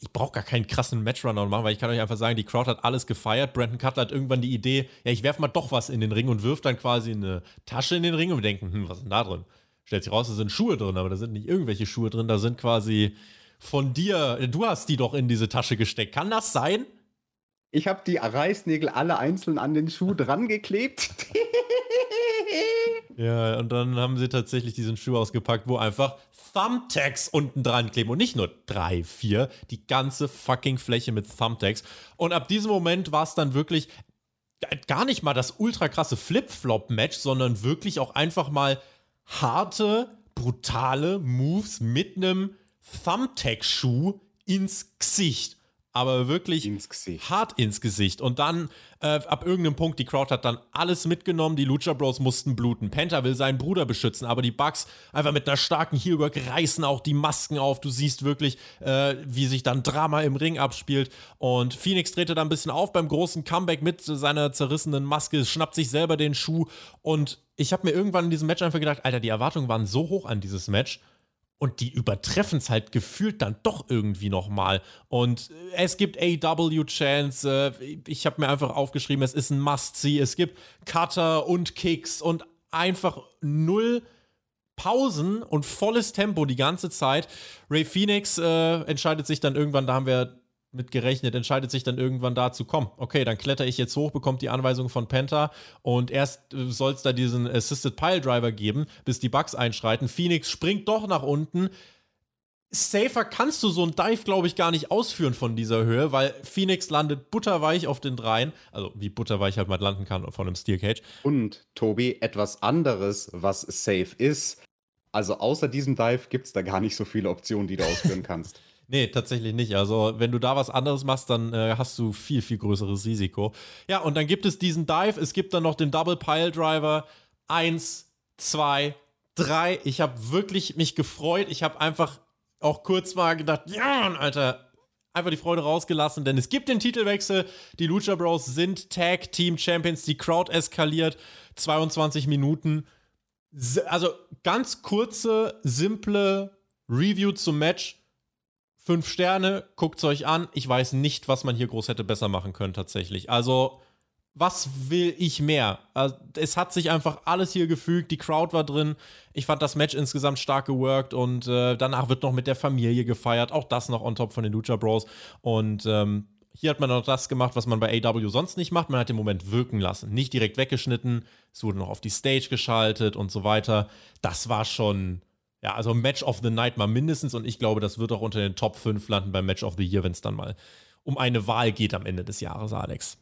ich brauche gar keinen krassen Matchrunner machen, weil ich kann euch einfach sagen, die Crowd hat alles gefeiert. Brandon Cutler hat irgendwann die Idee, ja, ich werfe mal doch was in den Ring und wirft dann quasi eine Tasche in den Ring und wir denken, hm, was ist denn da drin? Stellt sich raus, da sind Schuhe drin, aber da sind nicht irgendwelche Schuhe drin, da sind quasi von dir, du hast die doch in diese Tasche gesteckt. Kann das sein? Ich habe die Reißnägel alle einzeln an den Schuh dran geklebt. [laughs] ja, und dann haben sie tatsächlich diesen Schuh ausgepackt, wo einfach Thumbtacks unten dran kleben. Und nicht nur drei, vier, die ganze fucking Fläche mit Thumbtacks. Und ab diesem Moment war es dann wirklich gar nicht mal das ultra krasse Flip-Flop-Match, sondern wirklich auch einfach mal harte, brutale Moves mit einem Thumbtack-Schuh ins Gesicht. Aber wirklich ins hart ins Gesicht. Und dann, äh, ab irgendeinem Punkt, die Crowd hat dann alles mitgenommen. Die Lucha Bros mussten bluten. Penta will seinen Bruder beschützen, aber die Bugs einfach mit einer starken Heelwork reißen auch die Masken auf. Du siehst wirklich, äh, wie sich dann Drama im Ring abspielt. Und Phoenix drehte dann ein bisschen auf beim großen Comeback mit seiner zerrissenen Maske, schnappt sich selber den Schuh und ich habe mir irgendwann in diesem Match einfach gedacht, Alter, die Erwartungen waren so hoch an dieses Match und die übertreffen es halt gefühlt dann doch irgendwie nochmal. Und es gibt AW-Chance. Äh, ich habe mir einfach aufgeschrieben, es ist ein Must-See. Es gibt Cutter und Kicks und einfach null Pausen und volles Tempo die ganze Zeit. Ray Phoenix äh, entscheidet sich dann irgendwann, da haben wir mit gerechnet, entscheidet sich dann irgendwann dazu, komm, okay, dann kletter ich jetzt hoch, bekommt die Anweisung von Penta und erst äh, soll es da diesen Assisted Pile Driver geben, bis die Bugs einschreiten. Phoenix springt doch nach unten. Safer kannst du so ein Dive, glaube ich, gar nicht ausführen von dieser Höhe, weil Phoenix landet butterweich auf den Dreien. Also wie butterweich halt mal landen kann von einem Steel Cage. Und Tobi, etwas anderes, was safe ist. Also außer diesem Dive gibt es da gar nicht so viele Optionen, die du ausführen kannst. [laughs] Nee, tatsächlich nicht. Also, wenn du da was anderes machst, dann äh, hast du viel, viel größeres Risiko. Ja, und dann gibt es diesen Dive. Es gibt dann noch den Double Pile Driver. Eins, zwei, drei. Ich habe wirklich mich gefreut. Ich habe einfach auch kurz mal gedacht, ja, Alter, einfach die Freude rausgelassen, denn es gibt den Titelwechsel. Die Lucha Bros sind Tag Team Champions. Die Crowd eskaliert. 22 Minuten. Also ganz kurze, simple Review zum Match Fünf Sterne, guckt es euch an. Ich weiß nicht, was man hier groß hätte besser machen können, tatsächlich. Also, was will ich mehr? Also, es hat sich einfach alles hier gefügt. Die Crowd war drin. Ich fand das Match insgesamt stark geworkt und äh, danach wird noch mit der Familie gefeiert. Auch das noch on top von den Lucha Bros. Und ähm, hier hat man noch das gemacht, was man bei AW sonst nicht macht. Man hat den Moment wirken lassen. Nicht direkt weggeschnitten. Es wurde noch auf die Stage geschaltet und so weiter. Das war schon ja, also Match of the Night mal mindestens und ich glaube, das wird auch unter den Top 5 landen beim Match of the Year, wenn es dann mal um eine Wahl geht am Ende des Jahres, Alex.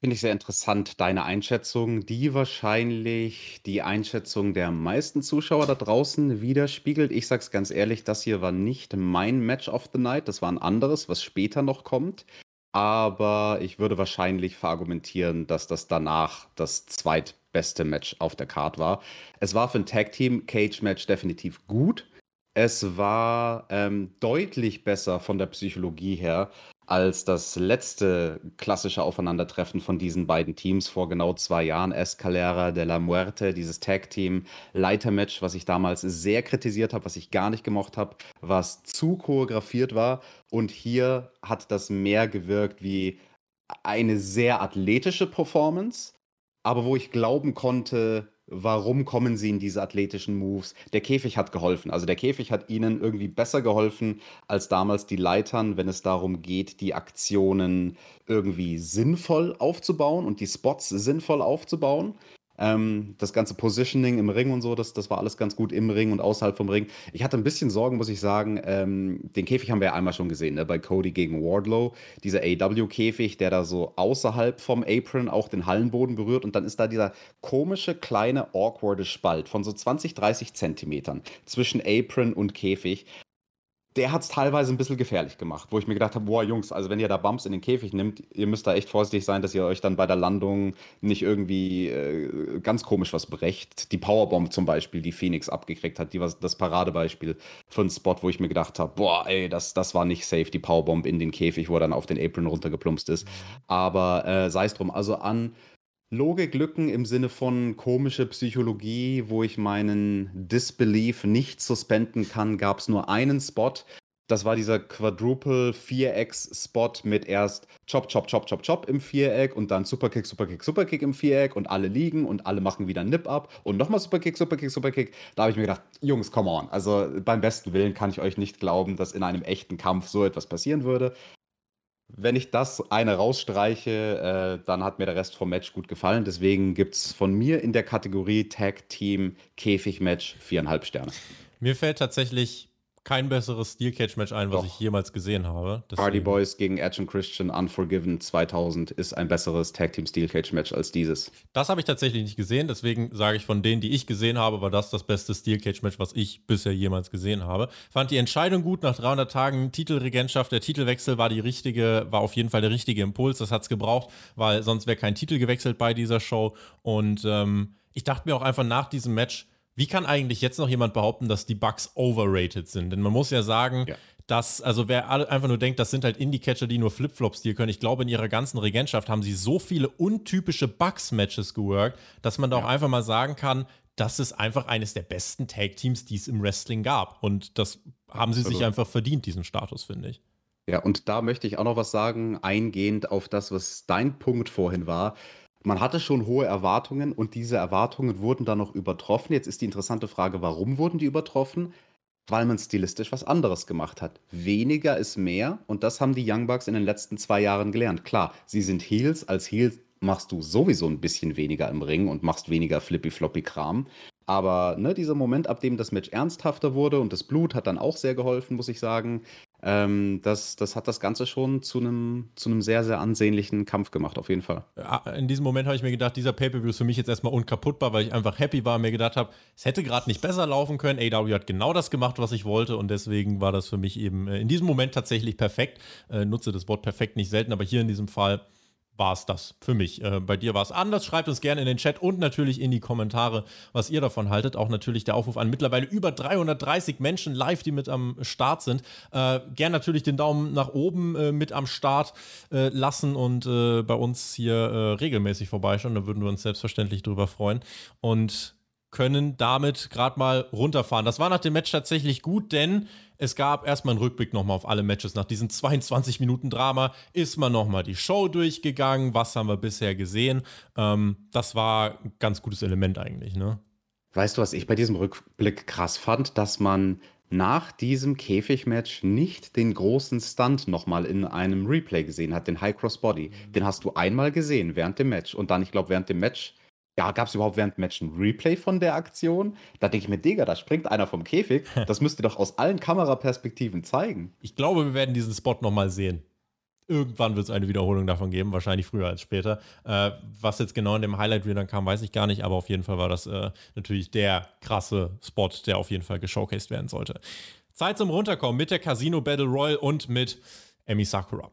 Finde ich sehr interessant, deine Einschätzung, die wahrscheinlich die Einschätzung der meisten Zuschauer da draußen widerspiegelt. Ich sag's ganz ehrlich, das hier war nicht mein Match of the Night, das war ein anderes, was später noch kommt. Aber ich würde wahrscheinlich verargumentieren, dass das danach das zweit beste Match auf der Card war. Es war für ein Tag Team Cage Match definitiv gut. Es war ähm, deutlich besser von der Psychologie her als das letzte klassische Aufeinandertreffen von diesen beiden Teams vor genau zwei Jahren. Escalera de la Muerte, dieses Tag-Team Leitermatch, was ich damals sehr kritisiert habe, was ich gar nicht gemocht habe, was zu choreografiert war. Und hier hat das mehr gewirkt wie eine sehr athletische Performance, aber wo ich glauben konnte, warum kommen sie in diese athletischen Moves? Der Käfig hat geholfen. Also der Käfig hat ihnen irgendwie besser geholfen als damals die Leitern, wenn es darum geht, die Aktionen irgendwie sinnvoll aufzubauen und die Spots sinnvoll aufzubauen. Ähm, das ganze Positioning im Ring und so, das, das war alles ganz gut im Ring und außerhalb vom Ring. Ich hatte ein bisschen Sorgen, muss ich sagen. Ähm, den Käfig haben wir ja einmal schon gesehen, ne? bei Cody gegen Wardlow. Dieser AW-Käfig, der da so außerhalb vom Apron auch den Hallenboden berührt. Und dann ist da dieser komische, kleine, awkwarde Spalt von so 20, 30 Zentimetern zwischen Apron und Käfig der hat es teilweise ein bisschen gefährlich gemacht, wo ich mir gedacht habe, boah, Jungs, also wenn ihr da Bumps in den Käfig nimmt, ihr müsst da echt vorsichtig sein, dass ihr euch dann bei der Landung nicht irgendwie äh, ganz komisch was brecht. Die Powerbomb zum Beispiel, die Phoenix abgekriegt hat, die war das Paradebeispiel für einen Spot, wo ich mir gedacht habe, boah, ey, das, das war nicht safe, die Powerbomb in den Käfig, wo er dann auf den Apron runtergeplumpst ist. Aber äh, sei es drum, also an Logiklücken im Sinne von komische Psychologie, wo ich meinen Disbelief nicht suspenden kann, gab es nur einen Spot. Das war dieser Quadruple Vierecks-Spot mit erst Chop, Chop, Chop, Chop, Chop im Viereck und dann Superkick, Superkick, Superkick im Viereck und alle liegen und alle machen wieder Nip-Up und nochmal Superkick, Superkick, Superkick. Da habe ich mir gedacht, Jungs, come on. Also beim besten Willen kann ich euch nicht glauben, dass in einem echten Kampf so etwas passieren würde. Wenn ich das eine rausstreiche, äh, dann hat mir der Rest vom Match gut gefallen. Deswegen gibt es von mir in der Kategorie Tag Team Käfig Match viereinhalb Sterne. Mir fällt tatsächlich kein besseres Steel Cage Match ein, was Doch. ich jemals gesehen habe. Deswegen. Hardy Boys gegen Edge und Christian Unforgiven 2000 ist ein besseres Tag Team Steel Cage Match als dieses. Das habe ich tatsächlich nicht gesehen, deswegen sage ich von denen, die ich gesehen habe, war das das beste Steel Cage Match, was ich bisher jemals gesehen habe. Fand die Entscheidung gut nach 300 Tagen Titelregentschaft. Der Titelwechsel war die richtige, war auf jeden Fall der richtige Impuls. Das hat es gebraucht, weil sonst wäre kein Titel gewechselt bei dieser Show. Und ähm, ich dachte mir auch einfach nach diesem Match, wie kann eigentlich jetzt noch jemand behaupten, dass die Bugs overrated sind? Denn man muss ja sagen, ja. dass, also wer einfach nur denkt, das sind halt Indie-Catcher, die nur Flipflops dir können. Ich glaube, in ihrer ganzen Regentschaft haben sie so viele untypische Bugs-Matches geworkt, dass man da ja. auch einfach mal sagen kann, das ist einfach eines der besten Tag-Teams, die es im Wrestling gab. Und das haben sie sich einfach verdient, diesen Status, finde ich. Ja, und da möchte ich auch noch was sagen, eingehend auf das, was dein Punkt vorhin war man hatte schon hohe Erwartungen und diese Erwartungen wurden dann noch übertroffen. Jetzt ist die interessante Frage, warum wurden die übertroffen? Weil man stilistisch was anderes gemacht hat. Weniger ist mehr und das haben die Young Bucks in den letzten zwei Jahren gelernt. Klar, sie sind Heels. Als Heels machst du sowieso ein bisschen weniger im Ring und machst weniger flippy-floppy-Kram. Aber ne, dieser Moment, ab dem das Match ernsthafter wurde und das Blut hat dann auch sehr geholfen, muss ich sagen. Ähm, das, das hat das Ganze schon zu einem zu sehr, sehr ansehnlichen Kampf gemacht, auf jeden Fall. In diesem Moment habe ich mir gedacht, dieser Pay-Per-View ist für mich jetzt erstmal unkaputtbar, weil ich einfach happy war und mir gedacht habe, es hätte gerade nicht besser laufen können. AW hat genau das gemacht, was ich wollte und deswegen war das für mich eben äh, in diesem Moment tatsächlich perfekt. Äh, nutze das Wort perfekt nicht selten, aber hier in diesem Fall war es das für mich. Äh, bei dir war es anders. Schreibt uns gerne in den Chat und natürlich in die Kommentare, was ihr davon haltet. Auch natürlich der Aufruf an mittlerweile über 330 Menschen live, die mit am Start sind. Äh, gerne natürlich den Daumen nach oben äh, mit am Start äh, lassen und äh, bei uns hier äh, regelmäßig vorbeischauen. Da würden wir uns selbstverständlich drüber freuen. Und können damit gerade mal runterfahren. Das war nach dem Match tatsächlich gut, denn es gab erstmal einen Rückblick nochmal auf alle Matches. Nach diesen 22 Minuten Drama ist man nochmal die Show durchgegangen. Was haben wir bisher gesehen? Ähm, das war ein ganz gutes Element eigentlich, ne? Weißt du, was ich bei diesem Rückblick krass fand? Dass man nach diesem Käfigmatch nicht den großen Stunt nochmal in einem Replay gesehen hat, den High Cross Body. Den hast du einmal gesehen während dem Match. Und dann, ich glaube, während dem Match ja, gab es überhaupt während dem Match ein Replay von der Aktion? Da denke ich mir, Digga, da springt einer vom Käfig. [laughs] Das müsst ihr doch aus allen Kameraperspektiven zeigen. Ich glaube, wir werden diesen Spot nochmal sehen. Irgendwann wird es eine Wiederholung davon geben, wahrscheinlich früher als später. Äh, was jetzt genau in dem Highlight-Reel dann kam, weiß ich gar nicht, aber auf jeden Fall war das äh, natürlich der krasse Spot, der auf jeden Fall geshowcased werden sollte. Zeit zum Runterkommen mit der Casino Battle Royal und mit Emi Sakura.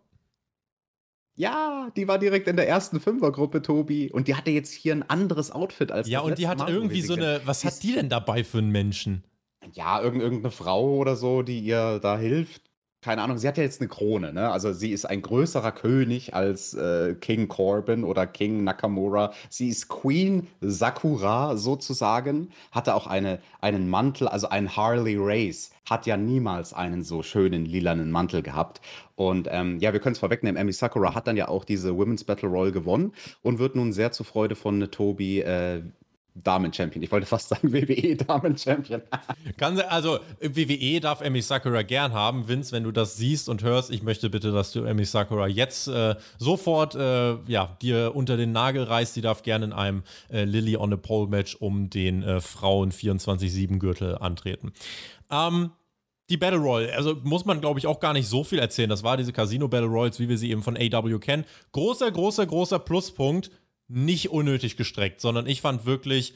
Ja, die war direkt in der ersten Fünfergruppe, Tobi. Und die hatte jetzt hier ein anderes Outfit als Ja, und die hat Mal, irgendwie so eine. Was hat die denn dabei für einen Menschen? Ja, irgendeine Frau oder so, die ihr da hilft keine Ahnung, sie hat ja jetzt eine Krone, ne? Also sie ist ein größerer König als äh, King Corbin oder King Nakamura. Sie ist Queen Sakura sozusagen, hatte auch eine, einen Mantel, also ein Harley Race, hat ja niemals einen so schönen lilanen Mantel gehabt. Und ähm, ja, wir können es vorwegnehmen, Amy Sakura hat dann ja auch diese Women's Battle Royal gewonnen und wird nun sehr zur Freude von Tobi äh, Damen-Champion. Ich wollte fast sagen [laughs] WWE-Damen-Champion. also WWE darf Emi Sakura gern haben. Vince, wenn du das siehst und hörst, ich möchte bitte, dass du Emi Sakura jetzt äh, sofort äh, ja, dir unter den Nagel reißt. Die darf gerne in einem äh, Lily on a Pole Match um den äh, Frauen 24-7-Gürtel antreten. Ähm, die Battle Royale, also muss man, glaube ich, auch gar nicht so viel erzählen. Das war diese Casino Battle Royals, wie wir sie eben von AW kennen. Großer, großer, großer Pluspunkt nicht unnötig gestreckt, sondern ich fand wirklich,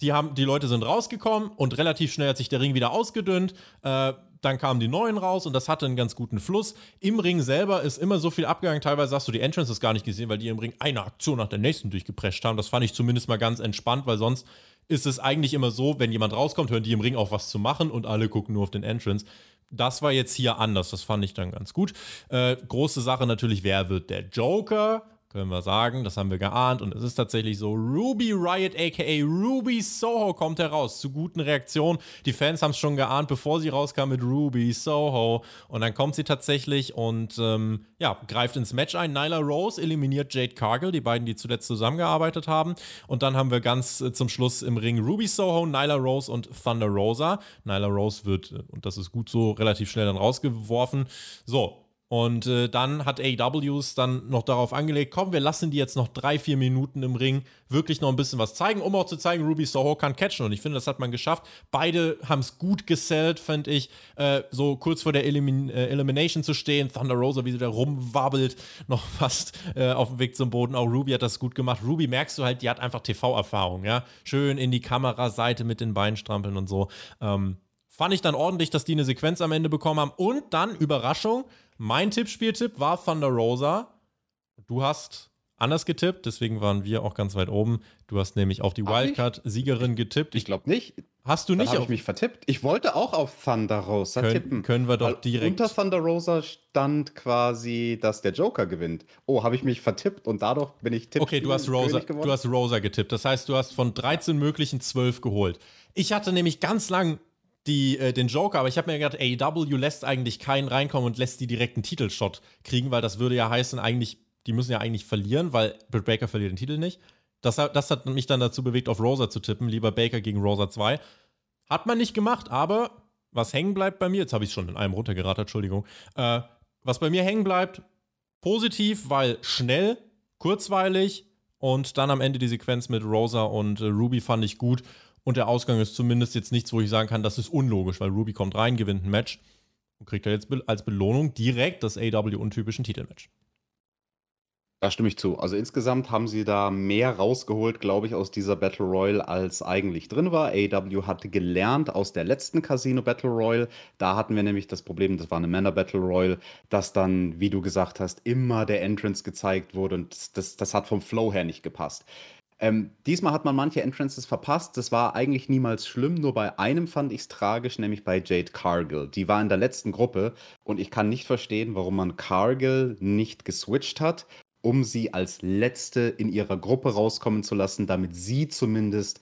die, haben, die Leute sind rausgekommen und relativ schnell hat sich der Ring wieder ausgedünnt. Äh, dann kamen die neuen raus und das hatte einen ganz guten Fluss. Im Ring selber ist immer so viel abgegangen. Teilweise hast du die Entrances gar nicht gesehen, weil die im Ring eine Aktion nach der nächsten durchgeprescht haben. Das fand ich zumindest mal ganz entspannt, weil sonst ist es eigentlich immer so, wenn jemand rauskommt, hören die im Ring auch was zu machen und alle gucken nur auf den Entrance. Das war jetzt hier anders. Das fand ich dann ganz gut. Äh, große Sache natürlich, wer wird der Joker? Können wir sagen. Das haben wir geahnt und es ist tatsächlich so. Ruby Riot, aka Ruby Soho, kommt heraus zu guten Reaktionen. Die Fans haben es schon geahnt, bevor sie rauskam mit Ruby Soho. Und dann kommt sie tatsächlich und ähm, ja, greift ins Match ein. Nyla Rose eliminiert Jade Cargill, die beiden, die zuletzt zusammengearbeitet haben. Und dann haben wir ganz äh, zum Schluss im Ring Ruby Soho, Nyla Rose und Thunder Rosa. Nyla Rose wird, äh, und das ist gut so, relativ schnell dann rausgeworfen. So, und äh, dann hat AWs dann noch darauf angelegt, komm, wir lassen die jetzt noch drei, vier Minuten im Ring wirklich noch ein bisschen was zeigen, um auch zu zeigen, Ruby Soho kann catchen. Und ich finde, das hat man geschafft. Beide haben es gut gesellt, fand ich. Äh, so kurz vor der Elimin äh, Elimination zu stehen, Thunder Rosa, wie sie da rumwabbelt, [laughs] noch fast äh, auf dem Weg zum Boden. Auch Ruby hat das gut gemacht. Ruby merkst du halt, die hat einfach TV-Erfahrung, ja. Schön in die Kameraseite mit den Beinen strampeln und so. Ähm, fand ich dann ordentlich, dass die eine Sequenz am Ende bekommen haben. Und dann, Überraschung, mein Tippspieltipp war Thunder Rosa. Du hast anders getippt, deswegen waren wir auch ganz weit oben. Du hast nämlich auf die Wildcard-Siegerin getippt. Ich glaube nicht. Hast du nicht? Habe ich mich vertippt. Ich wollte auch auf Thunder Rosa können, tippen. Können wir doch direkt. Unter Thunder Rosa stand quasi, dass der Joker gewinnt. Oh, habe ich mich vertippt und dadurch bin ich tippt. Okay, du hast Rosa, du hast Rosa getippt. Das heißt, du hast von 13 möglichen 12 geholt. Ich hatte nämlich ganz lang die, äh, den Joker, aber ich habe mir gedacht, AEW lässt eigentlich keinen reinkommen und lässt die direkt einen Titelshot kriegen, weil das würde ja heißen, eigentlich, die müssen ja eigentlich verlieren, weil Britt Baker verliert den Titel nicht. Das, das hat mich dann dazu bewegt, auf Rosa zu tippen, lieber Baker gegen Rosa 2. Hat man nicht gemacht, aber was hängen bleibt bei mir, jetzt habe ich schon in einem runtergeraten, Entschuldigung, äh, was bei mir hängen bleibt, positiv, weil schnell, kurzweilig und dann am Ende die Sequenz mit Rosa und äh, Ruby fand ich gut. Und der Ausgang ist zumindest jetzt nichts, wo ich sagen kann, das ist unlogisch, weil Ruby kommt rein, gewinnt ein Match und kriegt er jetzt als Belohnung direkt das AW-untypischen Titelmatch. Da stimme ich zu. Also insgesamt haben sie da mehr rausgeholt, glaube ich, aus dieser Battle Royale, als eigentlich drin war. AW hatte gelernt aus der letzten Casino Battle Royale. Da hatten wir nämlich das Problem, das war eine Männer Battle Royale, dass dann, wie du gesagt hast, immer der Entrance gezeigt wurde und das, das, das hat vom Flow her nicht gepasst. Ähm, diesmal hat man manche Entrances verpasst. Das war eigentlich niemals schlimm. Nur bei einem fand ich es tragisch, nämlich bei Jade Cargill. Die war in der letzten Gruppe und ich kann nicht verstehen, warum man Cargill nicht geswitcht hat, um sie als letzte in ihrer Gruppe rauskommen zu lassen, damit sie zumindest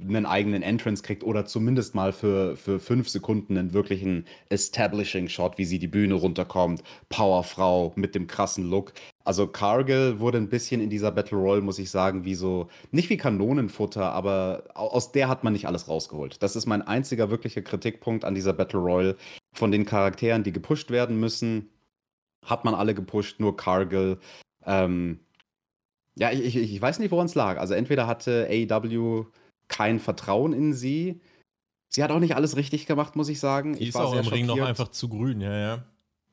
einen eigenen Entrance kriegt oder zumindest mal für, für fünf Sekunden einen wirklichen Establishing-Shot, wie sie die Bühne runterkommt. Powerfrau mit dem krassen Look. Also Cargill wurde ein bisschen in dieser Battle Royale, muss ich sagen, wie so, nicht wie Kanonenfutter, aber aus der hat man nicht alles rausgeholt. Das ist mein einziger wirklicher Kritikpunkt an dieser Battle Royale. Von den Charakteren, die gepusht werden müssen, hat man alle gepusht, nur Cargill. Ähm, ja, ich, ich, ich weiß nicht, woran es lag. Also entweder hatte AEW kein Vertrauen in sie. Sie hat auch nicht alles richtig gemacht, muss ich sagen. Die ich ist auch im Ring noch einfach zu grün, ja, ja.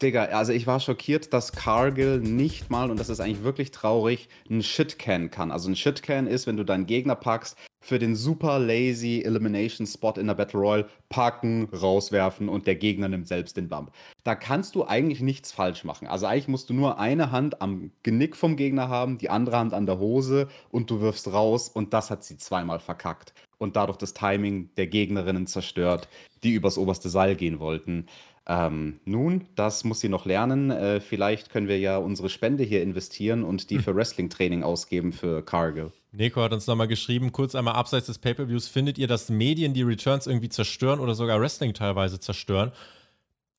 Digga, also ich war schockiert, dass Cargill nicht mal, und das ist eigentlich wirklich traurig, ein Shitcan kann. Also ein Shitcan ist, wenn du deinen Gegner packst, für den super lazy Elimination Spot in der Battle Royale packen, rauswerfen und der Gegner nimmt selbst den Bump. Da kannst du eigentlich nichts falsch machen. Also eigentlich musst du nur eine Hand am Genick vom Gegner haben, die andere Hand an der Hose und du wirfst raus und das hat sie zweimal verkackt und dadurch das Timing der Gegnerinnen zerstört, die übers oberste Seil gehen wollten. Ähm, nun, das muss sie noch lernen. Äh, vielleicht können wir ja unsere Spende hier investieren und die hm. für Wrestling-Training ausgeben für Cargill. Nico hat uns nochmal geschrieben, kurz einmal abseits des Pay-Per-Views, findet ihr, dass Medien die Returns irgendwie zerstören oder sogar Wrestling teilweise zerstören?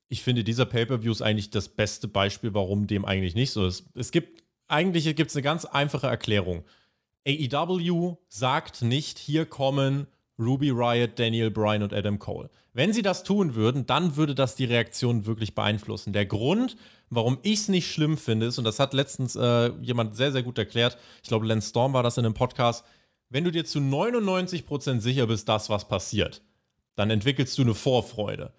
Ich finde, dieser Pay-Per-View ist eigentlich das beste Beispiel, warum dem eigentlich nicht so ist. Es gibt, eigentlich gibt es eine ganz einfache Erklärung. AEW sagt nicht, hier kommen Ruby Riot, Daniel Bryan und Adam Cole. Wenn sie das tun würden, dann würde das die Reaktion wirklich beeinflussen. Der Grund, warum ich es nicht schlimm finde, ist, und das hat letztens äh, jemand sehr, sehr gut erklärt, ich glaube, Lance Storm war das in einem Podcast, wenn du dir zu 99% sicher bist, dass was passiert, dann entwickelst du eine Vorfreude.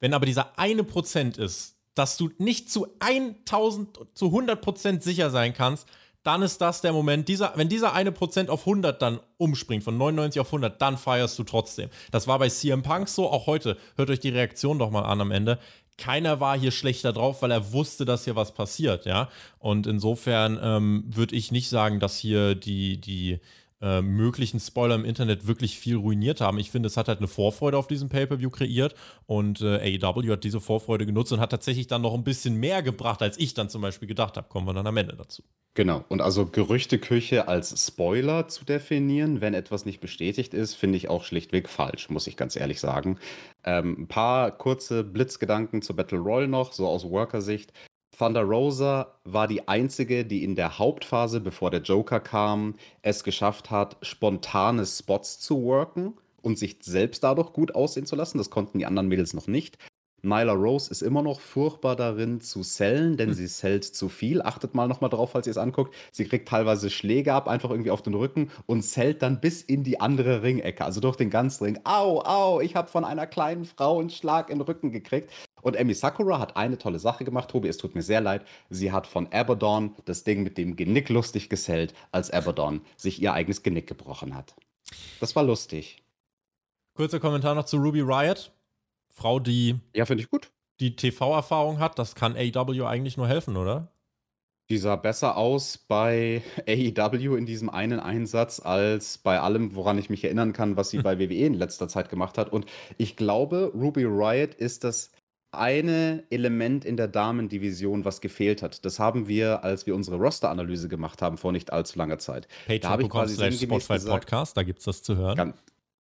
Wenn aber dieser eine Prozent ist, dass du nicht zu 1000, zu 100% sicher sein kannst, dann ist das der Moment, dieser, wenn dieser eine Prozent auf 100 dann umspringt, von 99 auf 100, dann feierst du trotzdem. Das war bei CM Punk so, auch heute. Hört euch die Reaktion doch mal an am Ende. Keiner war hier schlechter drauf, weil er wusste, dass hier was passiert, ja. Und insofern ähm, würde ich nicht sagen, dass hier die, die, äh, möglichen Spoiler im Internet wirklich viel ruiniert haben. Ich finde, es hat halt eine Vorfreude auf diesem Pay-Per-View kreiert und äh, AEW hat diese Vorfreude genutzt und hat tatsächlich dann noch ein bisschen mehr gebracht, als ich dann zum Beispiel gedacht habe. Kommen wir dann am Ende dazu. Genau, und also Gerüchteküche als Spoiler zu definieren, wenn etwas nicht bestätigt ist, finde ich auch schlichtweg falsch, muss ich ganz ehrlich sagen. Ähm, ein paar kurze Blitzgedanken zur Battle Royale noch, so aus Worker-Sicht. Thunder Rosa war die einzige, die in der Hauptphase, bevor der Joker kam, es geschafft hat, spontane Spots zu worken und sich selbst dadurch gut aussehen zu lassen. Das konnten die anderen Mädels noch nicht. Nyla Rose ist immer noch furchtbar darin zu sellen, denn hm. sie sellt zu viel. Achtet mal nochmal drauf, falls ihr es anguckt. Sie kriegt teilweise Schläge ab, einfach irgendwie auf den Rücken und sellt dann bis in die andere Ringecke, also durch den ganzen Ring. Au, au, ich habe von einer kleinen Frau einen Schlag in den Rücken gekriegt. Und Emi Sakura hat eine tolle Sache gemacht, Tobi, es tut mir sehr leid. Sie hat von Abaddon das Ding mit dem Genick lustig gesellt, als Abaddon sich ihr eigenes Genick gebrochen hat. Das war lustig. Kurzer Kommentar noch zu Ruby Riot. Frau, die. Ja, finde ich gut. Die TV-Erfahrung hat, das kann AEW eigentlich nur helfen, oder? Die sah besser aus bei AEW in diesem einen Einsatz als bei allem, woran ich mich erinnern kann, was sie [laughs] bei WWE in letzter Zeit gemacht hat. Und ich glaube, Ruby Riot ist das eine Element in der Damendivision, was gefehlt hat. Das haben wir, als wir unsere Roster-Analyse gemacht haben, vor nicht allzu langer Zeit. Patreon.com slash Spotify Podcast, da gibt es das zu hören. Ganz,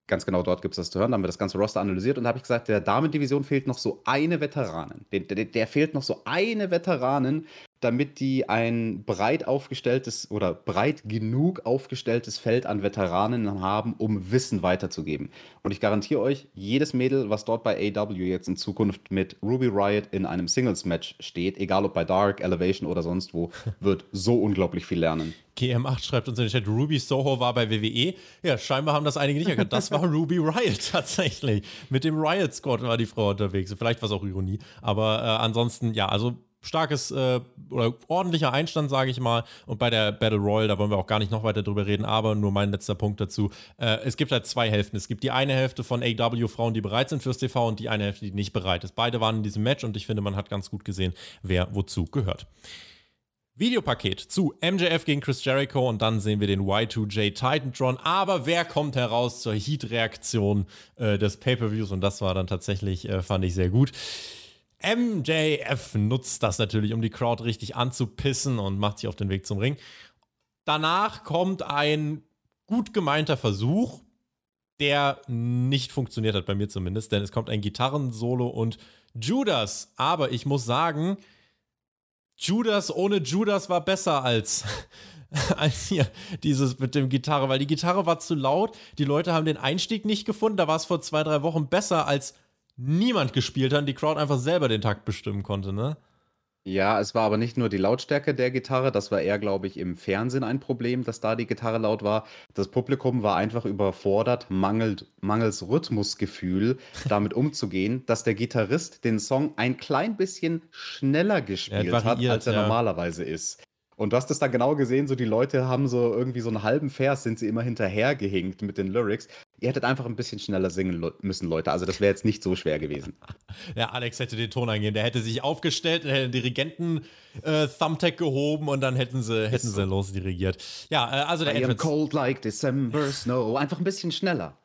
ganz genau dort gibt es das zu hören. Da haben wir das ganze Roster analysiert und habe ich gesagt, der Damendivision fehlt noch so eine Veteranin. Der, der, der fehlt noch so eine Veteranin, damit die ein breit aufgestelltes oder breit genug aufgestelltes Feld an Veteranen haben, um Wissen weiterzugeben. Und ich garantiere euch, jedes Mädel, was dort bei AW jetzt in Zukunft mit Ruby Riot in einem Singles-Match steht, egal ob bei Dark, Elevation oder sonst wo, [laughs] wird so unglaublich viel lernen. GM8 schreibt uns in den Chat, Ruby Soho war bei WWE. Ja, scheinbar haben das einige nicht erkannt. Das war [laughs] Ruby Riot tatsächlich. Mit dem Riot Squad war die Frau unterwegs. Vielleicht war es auch Ironie. Aber äh, ansonsten, ja, also starkes äh, oder ordentlicher Einstand, sage ich mal. Und bei der Battle Royale, da wollen wir auch gar nicht noch weiter drüber reden, aber nur mein letzter Punkt dazu. Äh, es gibt halt zwei Hälften. Es gibt die eine Hälfte von AW-Frauen, die bereit sind fürs TV und die eine Hälfte, die nicht bereit ist. Beide waren in diesem Match und ich finde, man hat ganz gut gesehen, wer wozu gehört. Videopaket zu MJF gegen Chris Jericho und dann sehen wir den Y2J Titantron. Aber wer kommt heraus zur Heat-Reaktion äh, des Pay-Per-Views? Und das war dann tatsächlich, äh, fand ich sehr gut. MJF nutzt das natürlich, um die Crowd richtig anzupissen und macht sich auf den Weg zum Ring. Danach kommt ein gut gemeinter Versuch, der nicht funktioniert hat, bei mir zumindest, denn es kommt ein Gitarrensolo und Judas. Aber ich muss sagen, Judas ohne Judas war besser als, [laughs] als hier dieses mit dem Gitarre, weil die Gitarre war zu laut, die Leute haben den Einstieg nicht gefunden, da war es vor zwei, drei Wochen besser als niemand gespielt hat und die Crowd einfach selber den Takt bestimmen konnte, ne? Ja, es war aber nicht nur die Lautstärke der Gitarre, das war eher, glaube ich, im Fernsehen ein Problem, dass da die Gitarre laut war. Das Publikum war einfach überfordert, mangelt, mangels Rhythmusgefühl [laughs] damit umzugehen, dass der Gitarrist den Song ein klein bisschen schneller gespielt hat, als er ja. normalerweise ist. Und du hast es dann genau gesehen, so die Leute haben so irgendwie so einen halben Vers, sind sie immer hinterhergehinkt mit den Lyrics. Ihr hättet einfach ein bisschen schneller singen müssen, Leute. Also das wäre jetzt nicht so schwer gewesen. [laughs] Ja, Alex hätte den Ton eingehen. Der hätte sich aufgestellt, hätte den Dirigenten äh, Thumbtack gehoben und dann hätten sie, hätten sie losdirigiert. Ja, äh, also der I am cold like December snow. Einfach ein bisschen schneller.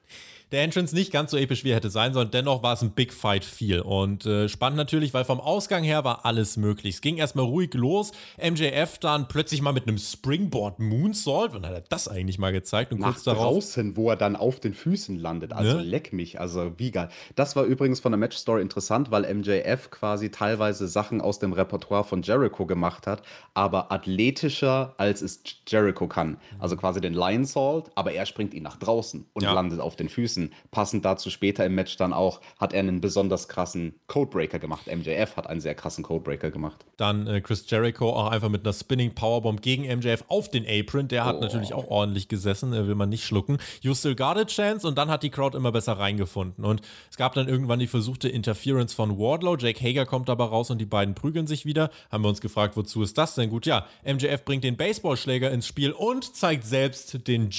Der Entrance nicht ganz so episch wie er hätte sein sollen. Dennoch war es ein Big Fight viel. Und äh, spannend natürlich, weil vom Ausgang her war alles möglich. Es ging erstmal ruhig los. MJF dann plötzlich mal mit einem Springboard Moonsault. Wann hat er das eigentlich mal gezeigt? Und Nach kurz darauf. draußen, wo er dann auf den Füßen landet. Also ne? leck mich. Also wie geil. Das war übrigens von der Matchstory interessant, weil MJF quasi teilweise Sachen aus dem Repertoire von Jericho gemacht hat, aber athletischer als es Jericho kann. Also quasi den Lion Salt, aber er springt ihn nach draußen und ja. landet auf den Füßen. Passend dazu später im Match dann auch hat er einen besonders krassen Codebreaker gemacht. MJF hat einen sehr krassen Codebreaker gemacht. Dann äh, Chris Jericho auch einfach mit einer Spinning Powerbomb gegen MJF auf den Apron. Der hat oh. natürlich auch ordentlich gesessen, äh, will man nicht schlucken. You still got a chance und dann hat die Crowd immer besser reingefunden. Und es gab dann irgendwann die versuchte Interference von Wardlow. Jake Hager kommt aber raus und die beiden prügeln sich wieder. Haben wir uns gefragt, wozu ist das denn gut? Ja, MJF bringt den Baseballschläger ins Spiel und zeigt selbst den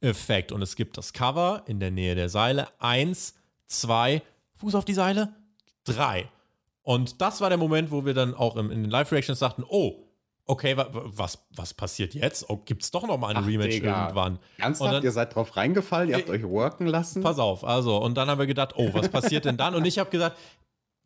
Judas-Effekt. Und es gibt das Cover in der Nähe der Seile. Eins, zwei, Fuß auf die Seile, drei. Und das war der Moment, wo wir dann auch in den Live-Reactions sagten, oh, okay, was, was passiert jetzt? Oh, Gibt es doch noch mal ein Ach, Rematch Digga. irgendwann? Ernsthaft? Dann, ihr seid drauf reingefallen? Ihr habt euch worken lassen? Pass auf, also, und dann haben wir gedacht, oh, was passiert denn dann? Und ich habe gesagt,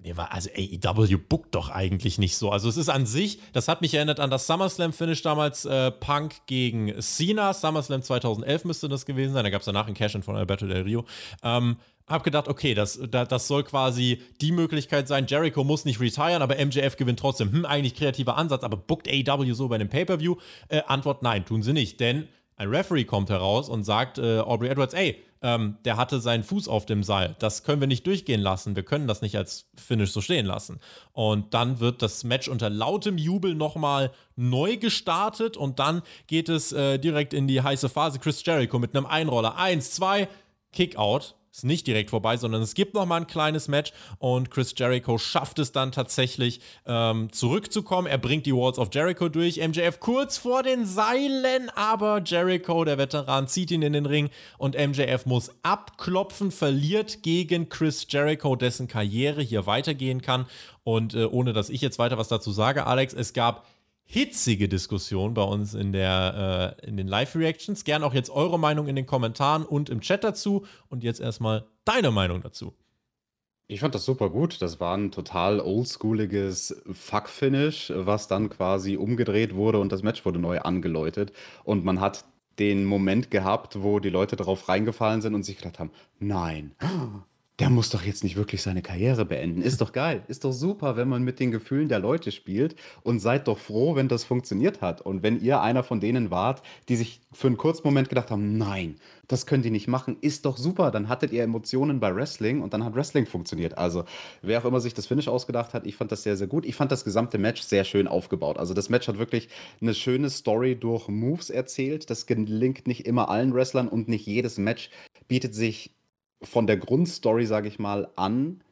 Nee, war, also AEW bookt doch eigentlich nicht so. Also es ist an sich, das hat mich erinnert an das SummerSlam-Finish damals, äh, Punk gegen Cena. SummerSlam 2011 müsste das gewesen sein. Da gab es danach ein Cash-In von Alberto Del Rio. Ähm, hab gedacht, okay, das, das soll quasi die Möglichkeit sein. Jericho muss nicht retiren, aber MJF gewinnt trotzdem. Hm, eigentlich kreativer Ansatz, aber bookt AEW so bei einem Pay-Per-View? Äh, Antwort, nein, tun sie nicht. Denn ein Referee kommt heraus und sagt äh, Aubrey Edwards, ey, ähm, der hatte seinen Fuß auf dem Seil. Das können wir nicht durchgehen lassen. Wir können das nicht als Finish so stehen lassen. Und dann wird das Match unter lautem Jubel nochmal neu gestartet und dann geht es äh, direkt in die heiße Phase. Chris Jericho mit einem Einroller. Eins, zwei, Kickout ist nicht direkt vorbei, sondern es gibt noch mal ein kleines Match und Chris Jericho schafft es dann tatsächlich ähm, zurückzukommen. Er bringt die Walls of Jericho durch. MJF kurz vor den Seilen, aber Jericho, der Veteran, zieht ihn in den Ring und MJF muss abklopfen, verliert gegen Chris Jericho, dessen Karriere hier weitergehen kann. Und äh, ohne dass ich jetzt weiter was dazu sage, Alex, es gab hitzige Diskussion bei uns in, der, äh, in den Live-Reactions. Gern auch jetzt eure Meinung in den Kommentaren und im Chat dazu. Und jetzt erstmal deine Meinung dazu. Ich fand das super gut. Das war ein total oldschooliges Fuck-Finish, was dann quasi umgedreht wurde und das Match wurde neu angeläutet. Und man hat den Moment gehabt, wo die Leute darauf reingefallen sind und sich gedacht haben, nein, der muss doch jetzt nicht wirklich seine Karriere beenden. Ist doch geil. Ist doch super, wenn man mit den Gefühlen der Leute spielt und seid doch froh, wenn das funktioniert hat. Und wenn ihr einer von denen wart, die sich für einen kurzen Moment gedacht haben, nein, das könnt ihr nicht machen, ist doch super. Dann hattet ihr Emotionen bei Wrestling und dann hat Wrestling funktioniert. Also, wer auch immer sich das Finish ausgedacht hat, ich fand das sehr, sehr gut. Ich fand das gesamte Match sehr schön aufgebaut. Also, das Match hat wirklich eine schöne Story durch Moves erzählt. Das gelingt nicht immer allen Wrestlern und nicht jedes Match bietet sich von der Grundstory, sage ich mal, an,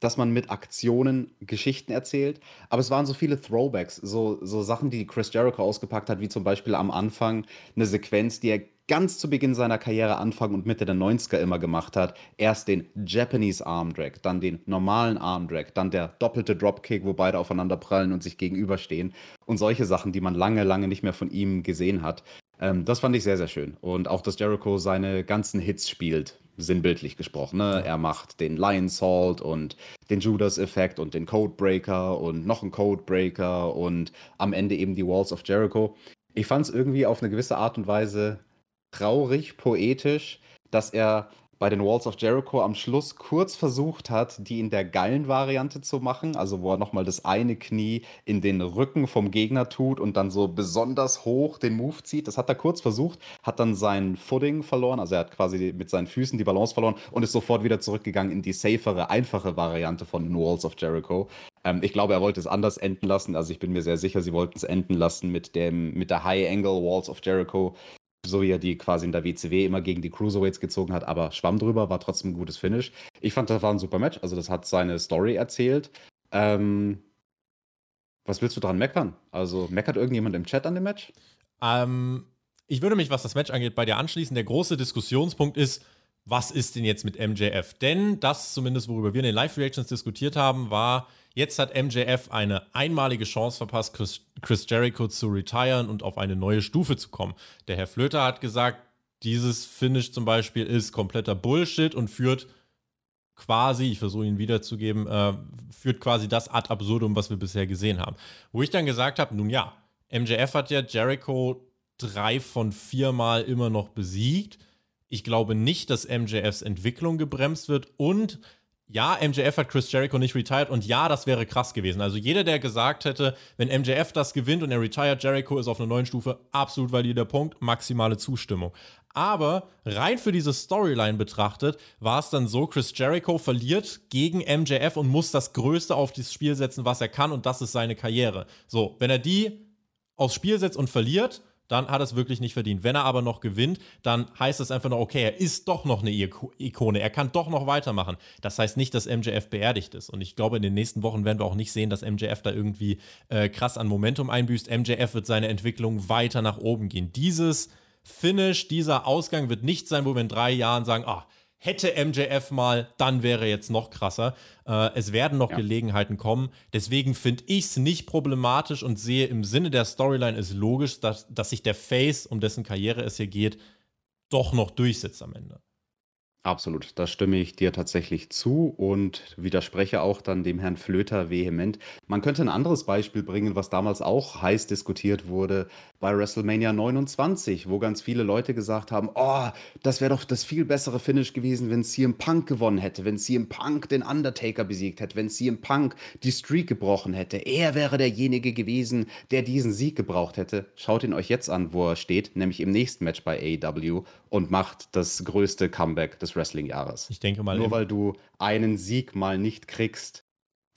dass man mit Aktionen Geschichten erzählt. Aber es waren so viele Throwbacks, so, so Sachen, die Chris Jericho ausgepackt hat, wie zum Beispiel am Anfang eine Sequenz, die er ganz zu Beginn seiner Karriere Anfang und Mitte der 90er immer gemacht hat. Erst den Japanese Arm Drag, dann den normalen Arm Drag, dann der doppelte Dropkick, wo beide aufeinander prallen und sich gegenüberstehen. Und solche Sachen, die man lange, lange nicht mehr von ihm gesehen hat. Ähm, das fand ich sehr, sehr schön. Und auch, dass Jericho seine ganzen Hits spielt sinnbildlich gesprochen. Ne? Er macht den Lion Salt und den Judas-Effekt und den Codebreaker und noch einen Codebreaker und am Ende eben die Walls of Jericho. Ich fand es irgendwie auf eine gewisse Art und Weise traurig, poetisch, dass er bei den Walls of Jericho am Schluss kurz versucht hat, die in der geilen Variante zu machen, also wo er nochmal das eine Knie in den Rücken vom Gegner tut und dann so besonders hoch den Move zieht. Das hat er kurz versucht, hat dann sein Footing verloren, also er hat quasi mit seinen Füßen die Balance verloren und ist sofort wieder zurückgegangen in die safere, einfache Variante von den Walls of Jericho. Ähm, ich glaube, er wollte es anders enden lassen, also ich bin mir sehr sicher, sie wollten es enden lassen mit, dem, mit der High Angle Walls of Jericho so wie er die quasi in der WCW immer gegen die Cruiserweights gezogen hat, aber schwamm drüber, war trotzdem ein gutes Finish. Ich fand, das war ein super Match, also das hat seine Story erzählt. Ähm, was willst du dran meckern? Also meckert irgendjemand im Chat an dem Match? Ähm, ich würde mich, was das Match angeht, bei dir anschließen. Der große Diskussionspunkt ist, was ist denn jetzt mit MJF? Denn das zumindest, worüber wir in den Live-Reactions diskutiert haben, war, Jetzt hat MJF eine einmalige Chance verpasst, Chris, Jericho zu retiren und auf eine neue Stufe zu kommen. Der Herr Flöter hat gesagt, dieses Finish zum Beispiel ist kompletter Bullshit und führt quasi, ich versuche ihn wiederzugeben, äh, führt quasi das ad absurdum, was wir bisher gesehen haben. Wo ich dann gesagt habe, nun ja, MJF hat ja Jericho drei von viermal immer noch besiegt. Ich glaube nicht, dass MJFs Entwicklung gebremst wird und ja, MJF hat Chris Jericho nicht retired und ja, das wäre krass gewesen. Also jeder, der gesagt hätte, wenn MJF das gewinnt und er retired, Jericho ist auf einer neuen Stufe, absolut valider Punkt, maximale Zustimmung. Aber rein für diese Storyline betrachtet, war es dann so, Chris Jericho verliert gegen MJF und muss das Größte auf das Spiel setzen, was er kann, und das ist seine Karriere. So, wenn er die aufs Spiel setzt und verliert, dann hat er es wirklich nicht verdient. Wenn er aber noch gewinnt, dann heißt es einfach nur, okay, er ist doch noch eine Ikone, er kann doch noch weitermachen. Das heißt nicht, dass MJF beerdigt ist. Und ich glaube, in den nächsten Wochen werden wir auch nicht sehen, dass MJF da irgendwie äh, krass an Momentum einbüßt. MJF wird seine Entwicklung weiter nach oben gehen. Dieses Finish, dieser Ausgang wird nicht sein, wo wir in drei Jahren sagen, ah, hätte MJF mal, dann wäre jetzt noch krasser. Äh, es werden noch ja. Gelegenheiten kommen. Deswegen finde ich es nicht problematisch und sehe im Sinne der Storyline es logisch, dass, dass sich der Face, um dessen Karriere es hier geht, doch noch durchsetzt am Ende. Absolut, da stimme ich dir tatsächlich zu und widerspreche auch dann dem Herrn Flöter vehement. Man könnte ein anderes Beispiel bringen, was damals auch heiß diskutiert wurde bei WrestleMania 29, wo ganz viele Leute gesagt haben, oh, das wäre doch das viel bessere Finish gewesen, wenn CM Punk gewonnen hätte, wenn CM Punk den Undertaker besiegt hätte, wenn CM Punk die Streak gebrochen hätte. Er wäre derjenige gewesen, der diesen Sieg gebraucht hätte. Schaut ihn euch jetzt an, wo er steht, nämlich im nächsten Match bei AEW und macht das größte Comeback des Wrestling-Jahres. Ich denke mal. Nur weil du einen Sieg mal nicht kriegst,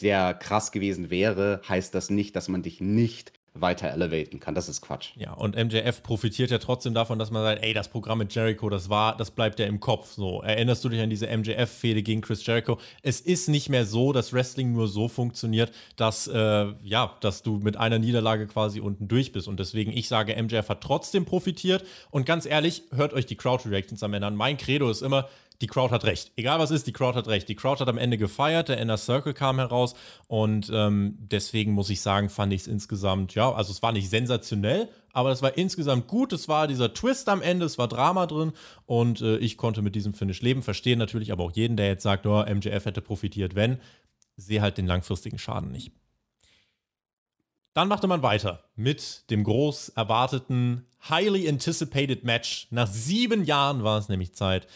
der krass gewesen wäre, heißt das nicht, dass man dich nicht weiter elevaten kann. Das ist Quatsch. Ja, und MJF profitiert ja trotzdem davon, dass man sagt, ey, das Programm mit Jericho, das war, das bleibt ja im Kopf. So, erinnerst du dich an diese MJF-Fehde gegen Chris Jericho? Es ist nicht mehr so, dass Wrestling nur so funktioniert, dass, äh, ja, dass du mit einer Niederlage quasi unten durch bist. Und deswegen, ich sage, MJF hat trotzdem profitiert. Und ganz ehrlich, hört euch die Crowd-Reactions am Ende an. Mein Credo ist immer, die Crowd hat recht. Egal was ist, die Crowd hat recht. Die Crowd hat am Ende gefeiert, der Inner Circle kam heraus und ähm, deswegen muss ich sagen, fand ich es insgesamt, ja, also es war nicht sensationell, aber es war insgesamt gut. Es war dieser Twist am Ende, es war Drama drin und äh, ich konnte mit diesem Finish leben. Verstehen natürlich aber auch jeden, der jetzt sagt, oh, MJF hätte profitiert, wenn. Sehe halt den langfristigen Schaden nicht. Dann machte man weiter mit dem groß erwarteten, highly anticipated Match. Nach sieben Jahren war es nämlich Zeit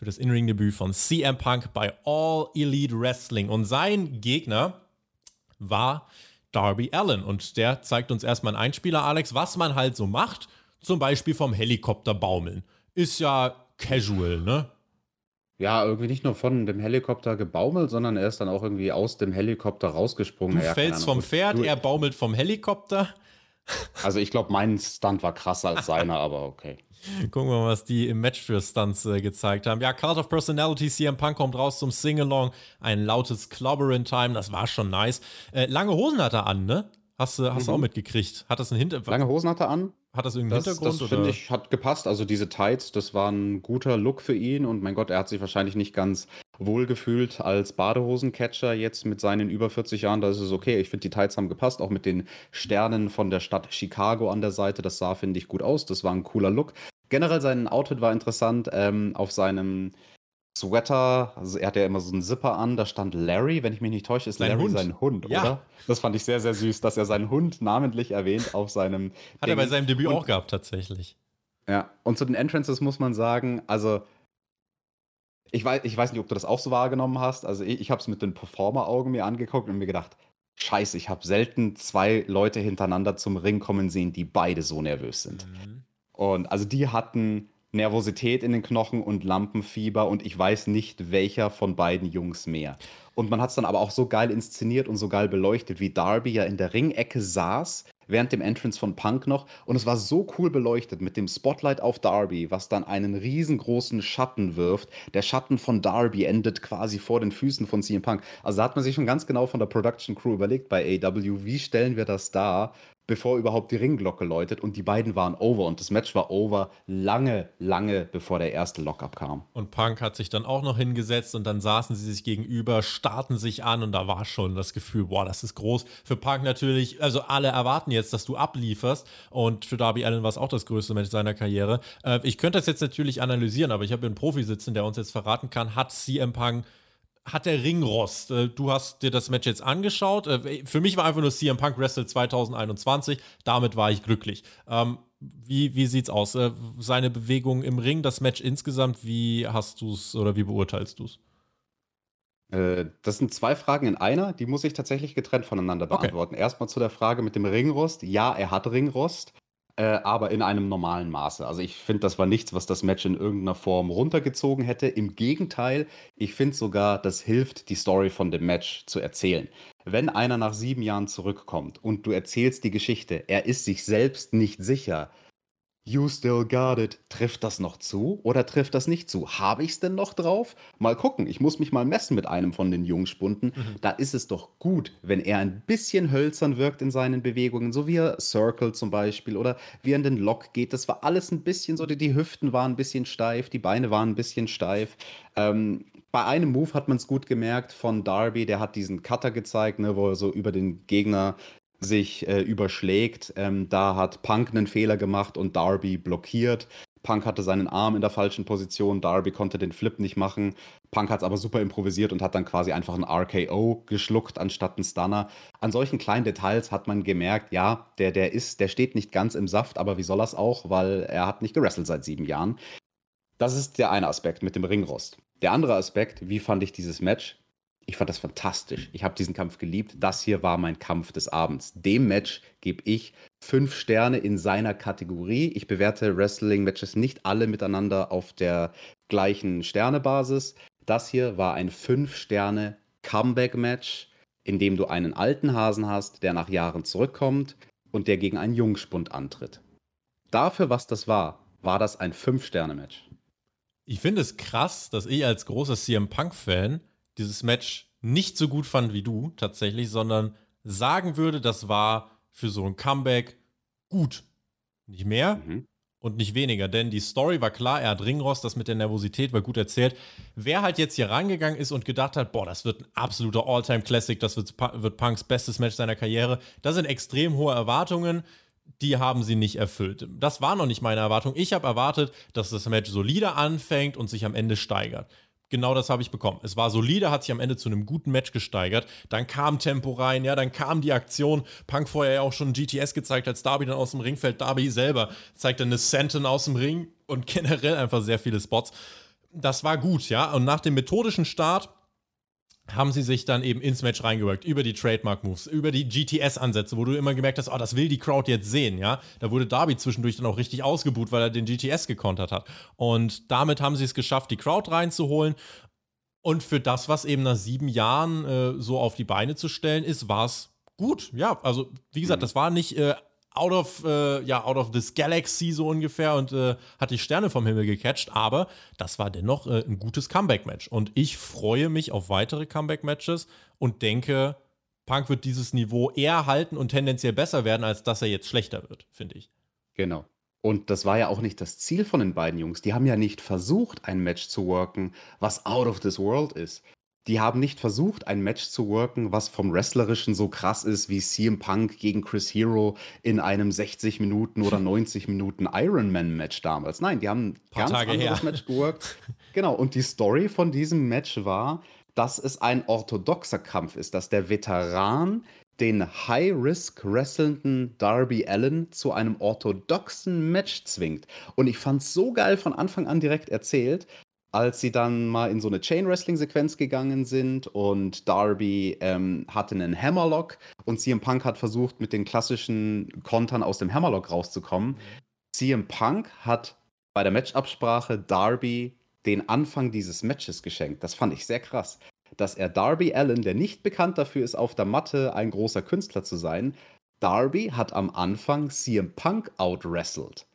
für das In-Ring-Debüt von CM Punk bei All Elite Wrestling. Und sein Gegner war Darby Allen. Und der zeigt uns erstmal einen Einspieler, Alex, was man halt so macht. Zum Beispiel vom Helikopter baumeln. Ist ja casual, ne? Ja, irgendwie nicht nur von dem Helikopter gebaumelt, sondern er ist dann auch irgendwie aus dem Helikopter rausgesprungen. Du ja, fällst vom Pferd, er baumelt vom Helikopter. Also ich glaube, mein Stunt war krasser als [laughs] seiner, aber okay. Gucken wir mal, was die im Match für Stunts äh, gezeigt haben. Ja, Cult of Personality, CM Punk kommt raus zum Sing-Along. Ein lautes Clobbering Time, das war schon nice. Äh, lange Hosen hat er an, ne? Hast, du, hast mhm. du auch mitgekriegt? Hat das einen Hintergrund? Lange Hosen hat er an. Hat das irgendeinen das, Hintergrund? Das finde ich, hat gepasst. Also diese Tights, das war ein guter Look für ihn. Und mein Gott, er hat sich wahrscheinlich nicht ganz wohlgefühlt als Badehosencatcher jetzt mit seinen über 40 Jahren. Da ist es okay. Ich finde, die Tights haben gepasst. Auch mit den Sternen von der Stadt Chicago an der Seite. Das sah, finde ich, gut aus. Das war ein cooler Look. Generell sein Outfit war interessant. Ähm, auf seinem Sweater, also er hat ja immer so einen Zipper an, da stand Larry, wenn ich mich nicht täusche, ist sein Larry Hund. sein Hund, ja. oder? Das fand ich sehr, sehr süß, dass er seinen Hund namentlich erwähnt auf seinem. Hat Ding. er bei seinem Debüt und, auch gehabt, tatsächlich. Ja, und zu den Entrances muss man sagen, also ich weiß, ich weiß nicht, ob du das auch so wahrgenommen hast. Also ich, ich habe es mit den Performer-Augen mir angeguckt und mir gedacht, scheiße, ich habe selten zwei Leute hintereinander zum Ring kommen sehen, die beide so nervös sind. Mhm. Und also die hatten Nervosität in den Knochen und Lampenfieber und ich weiß nicht, welcher von beiden Jungs mehr. Und man hat es dann aber auch so geil inszeniert und so geil beleuchtet, wie Darby ja in der Ringecke saß, während dem Entrance von Punk noch. Und es war so cool beleuchtet mit dem Spotlight auf Darby, was dann einen riesengroßen Schatten wirft. Der Schatten von Darby endet quasi vor den Füßen von CM Punk. Also da hat man sich schon ganz genau von der Production Crew überlegt bei AW, wie stellen wir das dar? Bevor überhaupt die Ringglocke läutet und die beiden waren over und das Match war over lange, lange bevor der erste Lockup kam. Und Punk hat sich dann auch noch hingesetzt und dann saßen sie sich gegenüber, starrten sich an und da war schon das Gefühl, boah, das ist groß. Für Punk natürlich, also alle erwarten jetzt, dass du ablieferst und für Darby Allen war es auch das größte Match seiner Karriere. Äh, ich könnte das jetzt natürlich analysieren, aber ich habe einen Profi sitzen, der uns jetzt verraten kann, hat CM Punk hat der Ringrost. Äh, du hast dir das Match jetzt angeschaut. Äh, für mich war einfach nur CM Punk Wrestle 2021. Damit war ich glücklich. Ähm, wie, wie sieht's aus? Äh, seine Bewegung im Ring, das Match insgesamt, wie hast du es oder wie beurteilst du es? Das sind zwei Fragen in einer, die muss ich tatsächlich getrennt voneinander beantworten. Okay. Erstmal zu der Frage mit dem Ringrost. Ja, er hat Ringrost äh, aber in einem normalen Maße. Also ich finde, das war nichts, was das Match in irgendeiner Form runtergezogen hätte. Im Gegenteil, ich finde sogar, das hilft, die Story von dem Match zu erzählen. Wenn einer nach sieben Jahren zurückkommt und du erzählst die Geschichte, er ist sich selbst nicht sicher, You still got it. Trifft das noch zu oder trifft das nicht zu? Habe ich es denn noch drauf? Mal gucken. Ich muss mich mal messen mit einem von den Jungspunden. Mhm. Da ist es doch gut, wenn er ein bisschen hölzern wirkt in seinen Bewegungen, so wie er Circle zum Beispiel oder wie er in den Lock geht. Das war alles ein bisschen so, die Hüften waren ein bisschen steif, die Beine waren ein bisschen steif. Ähm, bei einem Move hat man es gut gemerkt von Darby, der hat diesen Cutter gezeigt, ne, wo er so über den Gegner sich äh, überschlägt. Ähm, da hat Punk einen Fehler gemacht und Darby blockiert. Punk hatte seinen Arm in der falschen Position, Darby konnte den Flip nicht machen. Punk hat es aber super improvisiert und hat dann quasi einfach ein RKO geschluckt anstatt einen Stunner. An solchen kleinen Details hat man gemerkt, ja, der, der ist, der steht nicht ganz im Saft, aber wie soll er es auch, weil er hat nicht gewrestelt seit sieben Jahren. Das ist der eine Aspekt mit dem Ringrost. Der andere Aspekt, wie fand ich dieses Match? Ich fand das fantastisch. Ich habe diesen Kampf geliebt. Das hier war mein Kampf des Abends. Dem Match gebe ich fünf Sterne in seiner Kategorie. Ich bewerte Wrestling-Matches nicht alle miteinander auf der gleichen Sternebasis. Das hier war ein fünf Sterne Comeback-Match, in dem du einen alten Hasen hast, der nach Jahren zurückkommt und der gegen einen Jungspund antritt. Dafür, was das war, war das ein fünf Sterne Match. Ich finde es krass, dass ich als großer CM Punk-Fan dieses Match nicht so gut fand wie du tatsächlich, sondern sagen würde, das war für so ein Comeback gut. Nicht mehr mhm. und nicht weniger, denn die Story war klar, er hat Ringrost, das mit der Nervosität war gut erzählt. Wer halt jetzt hier rangegangen ist und gedacht hat, boah, das wird ein absoluter All-Time-Classic, das wird, wird Punks bestes Match seiner Karriere, das sind extrem hohe Erwartungen die haben sie nicht erfüllt. Das war noch nicht meine Erwartung. Ich habe erwartet, dass das Match solider anfängt und sich am Ende steigert genau das habe ich bekommen. Es war solide, hat sich am Ende zu einem guten Match gesteigert. Dann kam Tempo rein, ja, dann kam die Aktion. Punk vorher ja auch schon GTS gezeigt, als Darby dann aus dem Ring fällt. Darby selber zeigt dann eine Senton aus dem Ring und [laughs] generell einfach sehr viele Spots. Das war gut, ja. Und nach dem methodischen Start haben sie sich dann eben ins Match reingewirkt, über die Trademark-Moves, über die GTS-Ansätze, wo du immer gemerkt hast, oh, das will die Crowd jetzt sehen, ja. Da wurde Darby zwischendurch dann auch richtig ausgebuht, weil er den GTS gekontert hat. Und damit haben sie es geschafft, die Crowd reinzuholen. Und für das, was eben nach sieben Jahren äh, so auf die Beine zu stellen ist, war es gut. Ja, also wie gesagt, mhm. das war nicht äh, out of, äh, ja, out of this galaxy so ungefähr und äh, hat die Sterne vom Himmel gecatcht, aber das war dennoch äh, ein gutes Comeback-Match. Und ich freue mich auf weitere Comeback-Matches und denke, Punk wird dieses Niveau eher halten und tendenziell besser werden, als dass er jetzt schlechter wird, finde ich. Genau. Und das war ja auch nicht das Ziel von den beiden Jungs. Die haben ja nicht versucht, ein Match zu worken, was out of this world ist die haben nicht versucht, ein Match zu worken, was vom Wrestlerischen so krass ist wie CM Punk gegen Chris Hero in einem 60 Minuten oder [laughs] 90 Minuten Ironman-Match damals. Nein, die haben ein ganz Tage anderes her. Match geworkt. [laughs] Genau, und die Story von diesem Match war, dass es ein orthodoxer Kampf ist, dass der Veteran den High-Risk wrestlenden Darby Allen zu einem orthodoxen Match zwingt. Und ich fand es so geil von Anfang an direkt erzählt, als sie dann mal in so eine Chain-Wrestling-Sequenz gegangen sind und Darby ähm, hatte einen Hammerlock und CM Punk hat versucht, mit den klassischen Kontern aus dem Hammerlock rauszukommen. CM Punk hat bei der Matchabsprache Darby den Anfang dieses Matches geschenkt. Das fand ich sehr krass. Dass er Darby Allen, der nicht bekannt dafür ist, auf der Matte ein großer Künstler zu sein, Darby hat am Anfang CM Punk outwrestled.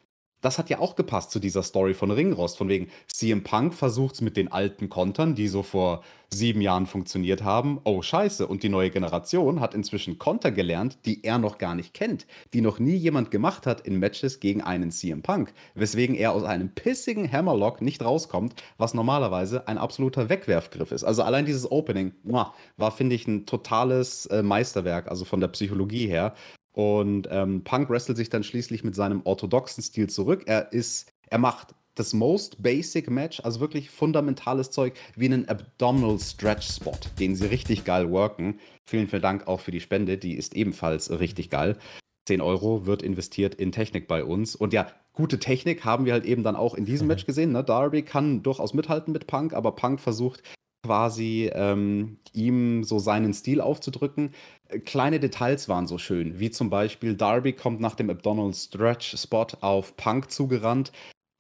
Das hat ja auch gepasst zu dieser Story von Ringrost. Von wegen, CM Punk versucht es mit den alten Kontern, die so vor sieben Jahren funktioniert haben. Oh, scheiße. Und die neue Generation hat inzwischen Konter gelernt, die er noch gar nicht kennt, die noch nie jemand gemacht hat in Matches gegen einen CM Punk. Weswegen er aus einem pissigen Hammerlock nicht rauskommt, was normalerweise ein absoluter Wegwerfgriff ist. Also allein dieses Opening war, finde ich, ein totales äh, Meisterwerk, also von der Psychologie her. Und ähm, Punk wrestelt sich dann schließlich mit seinem orthodoxen Stil zurück. Er ist, er macht das most basic Match, also wirklich fundamentales Zeug, wie einen Abdominal Stretch Spot, den sie richtig geil worken. Vielen, vielen Dank auch für die Spende, die ist ebenfalls richtig geil. 10 Euro wird investiert in Technik bei uns. Und ja, gute Technik haben wir halt eben dann auch in diesem [laughs] Match gesehen. Ne? Darby kann durchaus mithalten mit Punk, aber Punk versucht quasi ähm, ihm so seinen Stil aufzudrücken. Äh, kleine Details waren so schön, wie zum Beispiel Darby kommt nach dem Abdominal Stretch Spot auf Punk zugerannt.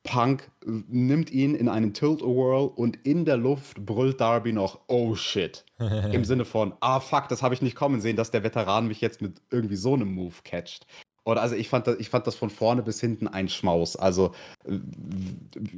Punk äh, nimmt ihn in einen Tilt-A-Whirl und in der Luft brüllt Darby noch Oh shit. [laughs] Im Sinne von, ah fuck, das habe ich nicht kommen sehen, dass der Veteran mich jetzt mit irgendwie so einem Move catcht. Oder also ich fand, das, ich fand das von vorne bis hinten ein Schmaus. Also äh,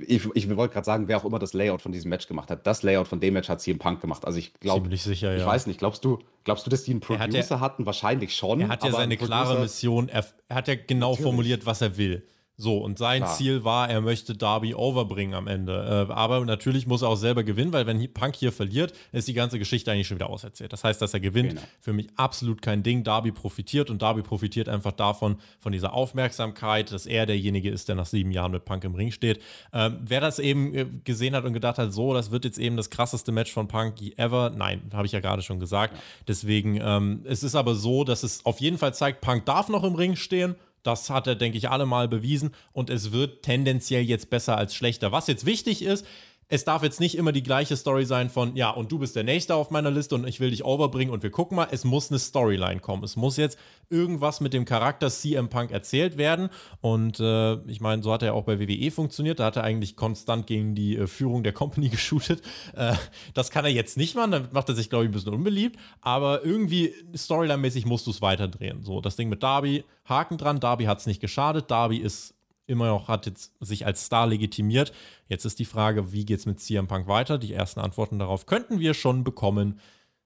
ich, ich wollte gerade sagen, wer auch immer das Layout von diesem Match gemacht hat, das Layout von dem Match hat CM Punk gemacht. Also ich glaube, sicher, ja. Ich weiß nicht, glaubst du, glaubst du, dass die einen Producer ja, hatten? Wahrscheinlich schon. Er hat ja seine klare Mission, er, er hat ja genau Natürlich. formuliert, was er will. So, und sein Klar. Ziel war, er möchte Darby overbringen am Ende. Äh, aber natürlich muss er auch selber gewinnen, weil wenn Punk hier verliert, ist die ganze Geschichte eigentlich schon wieder auserzählt. Das heißt, dass er gewinnt, genau. für mich absolut kein Ding. Darby profitiert und Darby profitiert einfach davon, von dieser Aufmerksamkeit, dass er derjenige ist, der nach sieben Jahren mit Punk im Ring steht. Ähm, wer das eben äh, gesehen hat und gedacht hat, so, das wird jetzt eben das krasseste Match von Punk ever, nein, habe ich ja gerade schon gesagt. Ja. Deswegen, ähm, es ist aber so, dass es auf jeden Fall zeigt, Punk darf noch im Ring stehen das hat er, denke ich, allemal bewiesen und es wird tendenziell jetzt besser als schlechter. Was jetzt wichtig ist, es darf jetzt nicht immer die gleiche Story sein von, ja, und du bist der Nächste auf meiner Liste und ich will dich overbringen und wir gucken mal. Es muss eine Storyline kommen. Es muss jetzt irgendwas mit dem Charakter CM Punk erzählt werden. Und äh, ich meine, so hat er auch bei WWE funktioniert. Da hat er eigentlich konstant gegen die äh, Führung der Company [laughs] geshootet. Äh, das kann er jetzt nicht machen. Damit macht er sich, glaube ich, ein bisschen unbeliebt. Aber irgendwie Storyline-mäßig musst du es weiterdrehen. So, das Ding mit Darby, Haken dran. Darby hat es nicht geschadet. Darby ist immer noch hat jetzt sich als Star legitimiert. Jetzt ist die Frage, wie geht es mit CM Punk weiter? Die ersten Antworten darauf könnten wir schon bekommen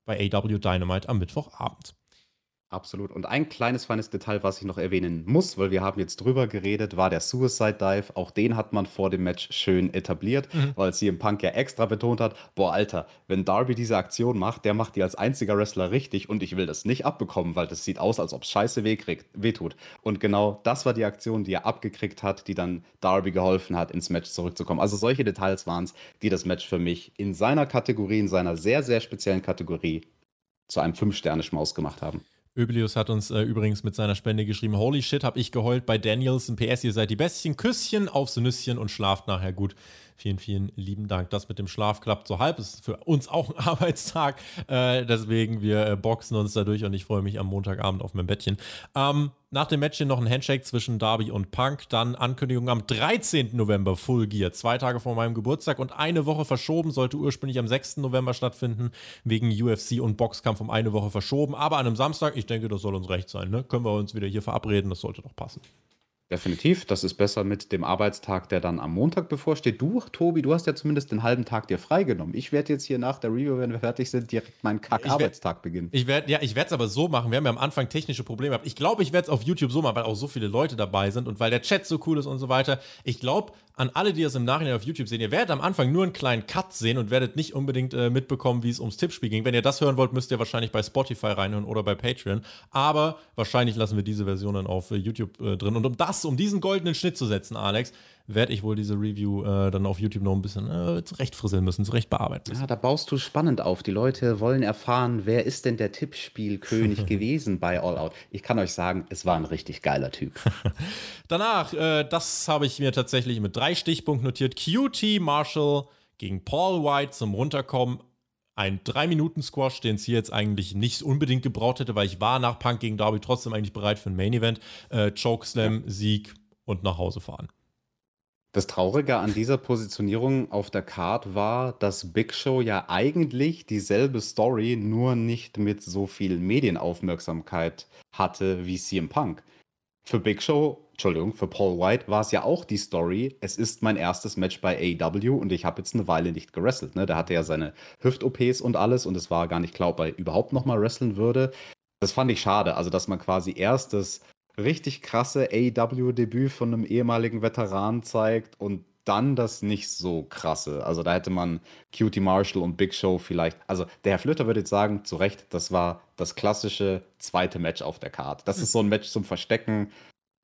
bei AW Dynamite am Mittwochabend. Absolut. Und ein kleines, feines Detail, was ich noch erwähnen muss, weil wir haben jetzt drüber geredet, war der Suicide Dive. Auch den hat man vor dem Match schön etabliert, mhm. weil CM Punk ja extra betont hat, boah, Alter, wenn Darby diese Aktion macht, der macht die als einziger Wrestler richtig und ich will das nicht abbekommen, weil das sieht aus, als ob es scheiße wehtut. Und genau das war die Aktion, die er abgekriegt hat, die dann Darby geholfen hat, ins Match zurückzukommen. Also solche Details waren es, die das Match für mich in seiner Kategorie, in seiner sehr, sehr speziellen Kategorie zu einem Fünf-Sterne-Schmaus gemacht haben. Öblius hat uns äh, übrigens mit seiner Spende geschrieben: Holy shit, hab ich geheult bei Daniels. Ein PS, ihr seid die Bestien. Küsschen aufs Nüsschen und schlaft nachher gut. Vielen, vielen lieben Dank. Das mit dem Schlaf klappt so halb. Ist für uns auch ein [laughs] Arbeitstag. Äh, deswegen, wir äh, boxen uns dadurch und ich freue mich am Montagabend auf mein Bettchen. Ähm, nach dem Match noch ein Handshake zwischen Darby und Punk. Dann Ankündigung am 13. November, Full Gear. Zwei Tage vor meinem Geburtstag und eine Woche verschoben. Sollte ursprünglich am 6. November stattfinden. Wegen UFC und Boxkampf um eine Woche verschoben. Aber an einem Samstag, ich denke, das soll uns recht sein. Ne? Können wir uns wieder hier verabreden. Das sollte doch passen. Definitiv, das ist besser mit dem Arbeitstag, der dann am Montag bevorsteht. Du, Tobi, du hast ja zumindest den halben Tag dir freigenommen. Ich werde jetzt hier nach der Review, wenn wir fertig sind, direkt meinen Kack-Arbeitstag beginnen. Ich werde, ja, ich werde es aber so machen. Wir haben ja am Anfang technische Probleme gehabt. Ich glaube, ich werde es auf YouTube so machen, weil auch so viele Leute dabei sind und weil der Chat so cool ist und so weiter. Ich glaube, an alle, die das im Nachhinein auf YouTube sehen, ihr werdet am Anfang nur einen kleinen Cut sehen und werdet nicht unbedingt äh, mitbekommen, wie es ums Tippspiel ging. Wenn ihr das hören wollt, müsst ihr wahrscheinlich bei Spotify reinhören oder bei Patreon. Aber wahrscheinlich lassen wir diese Version dann auf äh, YouTube äh, drin. Und um das, um diesen goldenen Schnitt zu setzen, Alex, werde ich wohl diese Review äh, dann auf YouTube noch ein bisschen äh, zurechtfrisseln müssen, zurecht bearbeiten müssen. Ja, da baust du spannend auf. Die Leute wollen erfahren, wer ist denn der Tippspielkönig [laughs] gewesen bei All Out. Ich kann euch sagen, es war ein richtig geiler Typ. [laughs] Danach, äh, das habe ich mir tatsächlich mit drei Stichpunkten notiert. QT Marshall gegen Paul White zum Runterkommen. Ein 3-Minuten-Squash, den es hier jetzt eigentlich nicht unbedingt gebraucht hätte, weil ich war nach Punk gegen Darby trotzdem eigentlich bereit für ein Main-Event. Äh, Chokeslam, ja. Sieg und nach Hause fahren. Das Traurige an dieser Positionierung auf der Card war, dass Big Show ja eigentlich dieselbe Story, nur nicht mit so viel Medienaufmerksamkeit hatte wie CM Punk. Für Big Show Entschuldigung, für Paul White war es ja auch die Story, es ist mein erstes Match bei AEW und ich habe jetzt eine Weile nicht gewrestelt. Ne? Der hatte ja seine Hüft-OPs und alles und es war gar nicht klar, ob er überhaupt nochmal wresteln würde. Das fand ich schade, also dass man quasi erst das richtig krasse AEW-Debüt von einem ehemaligen Veteran zeigt und dann das nicht so krasse. Also da hätte man Cutie Marshall und Big Show vielleicht. Also der Herr Flöter würde jetzt sagen, zu Recht, das war das klassische zweite Match auf der Karte. Das ist so ein Match zum Verstecken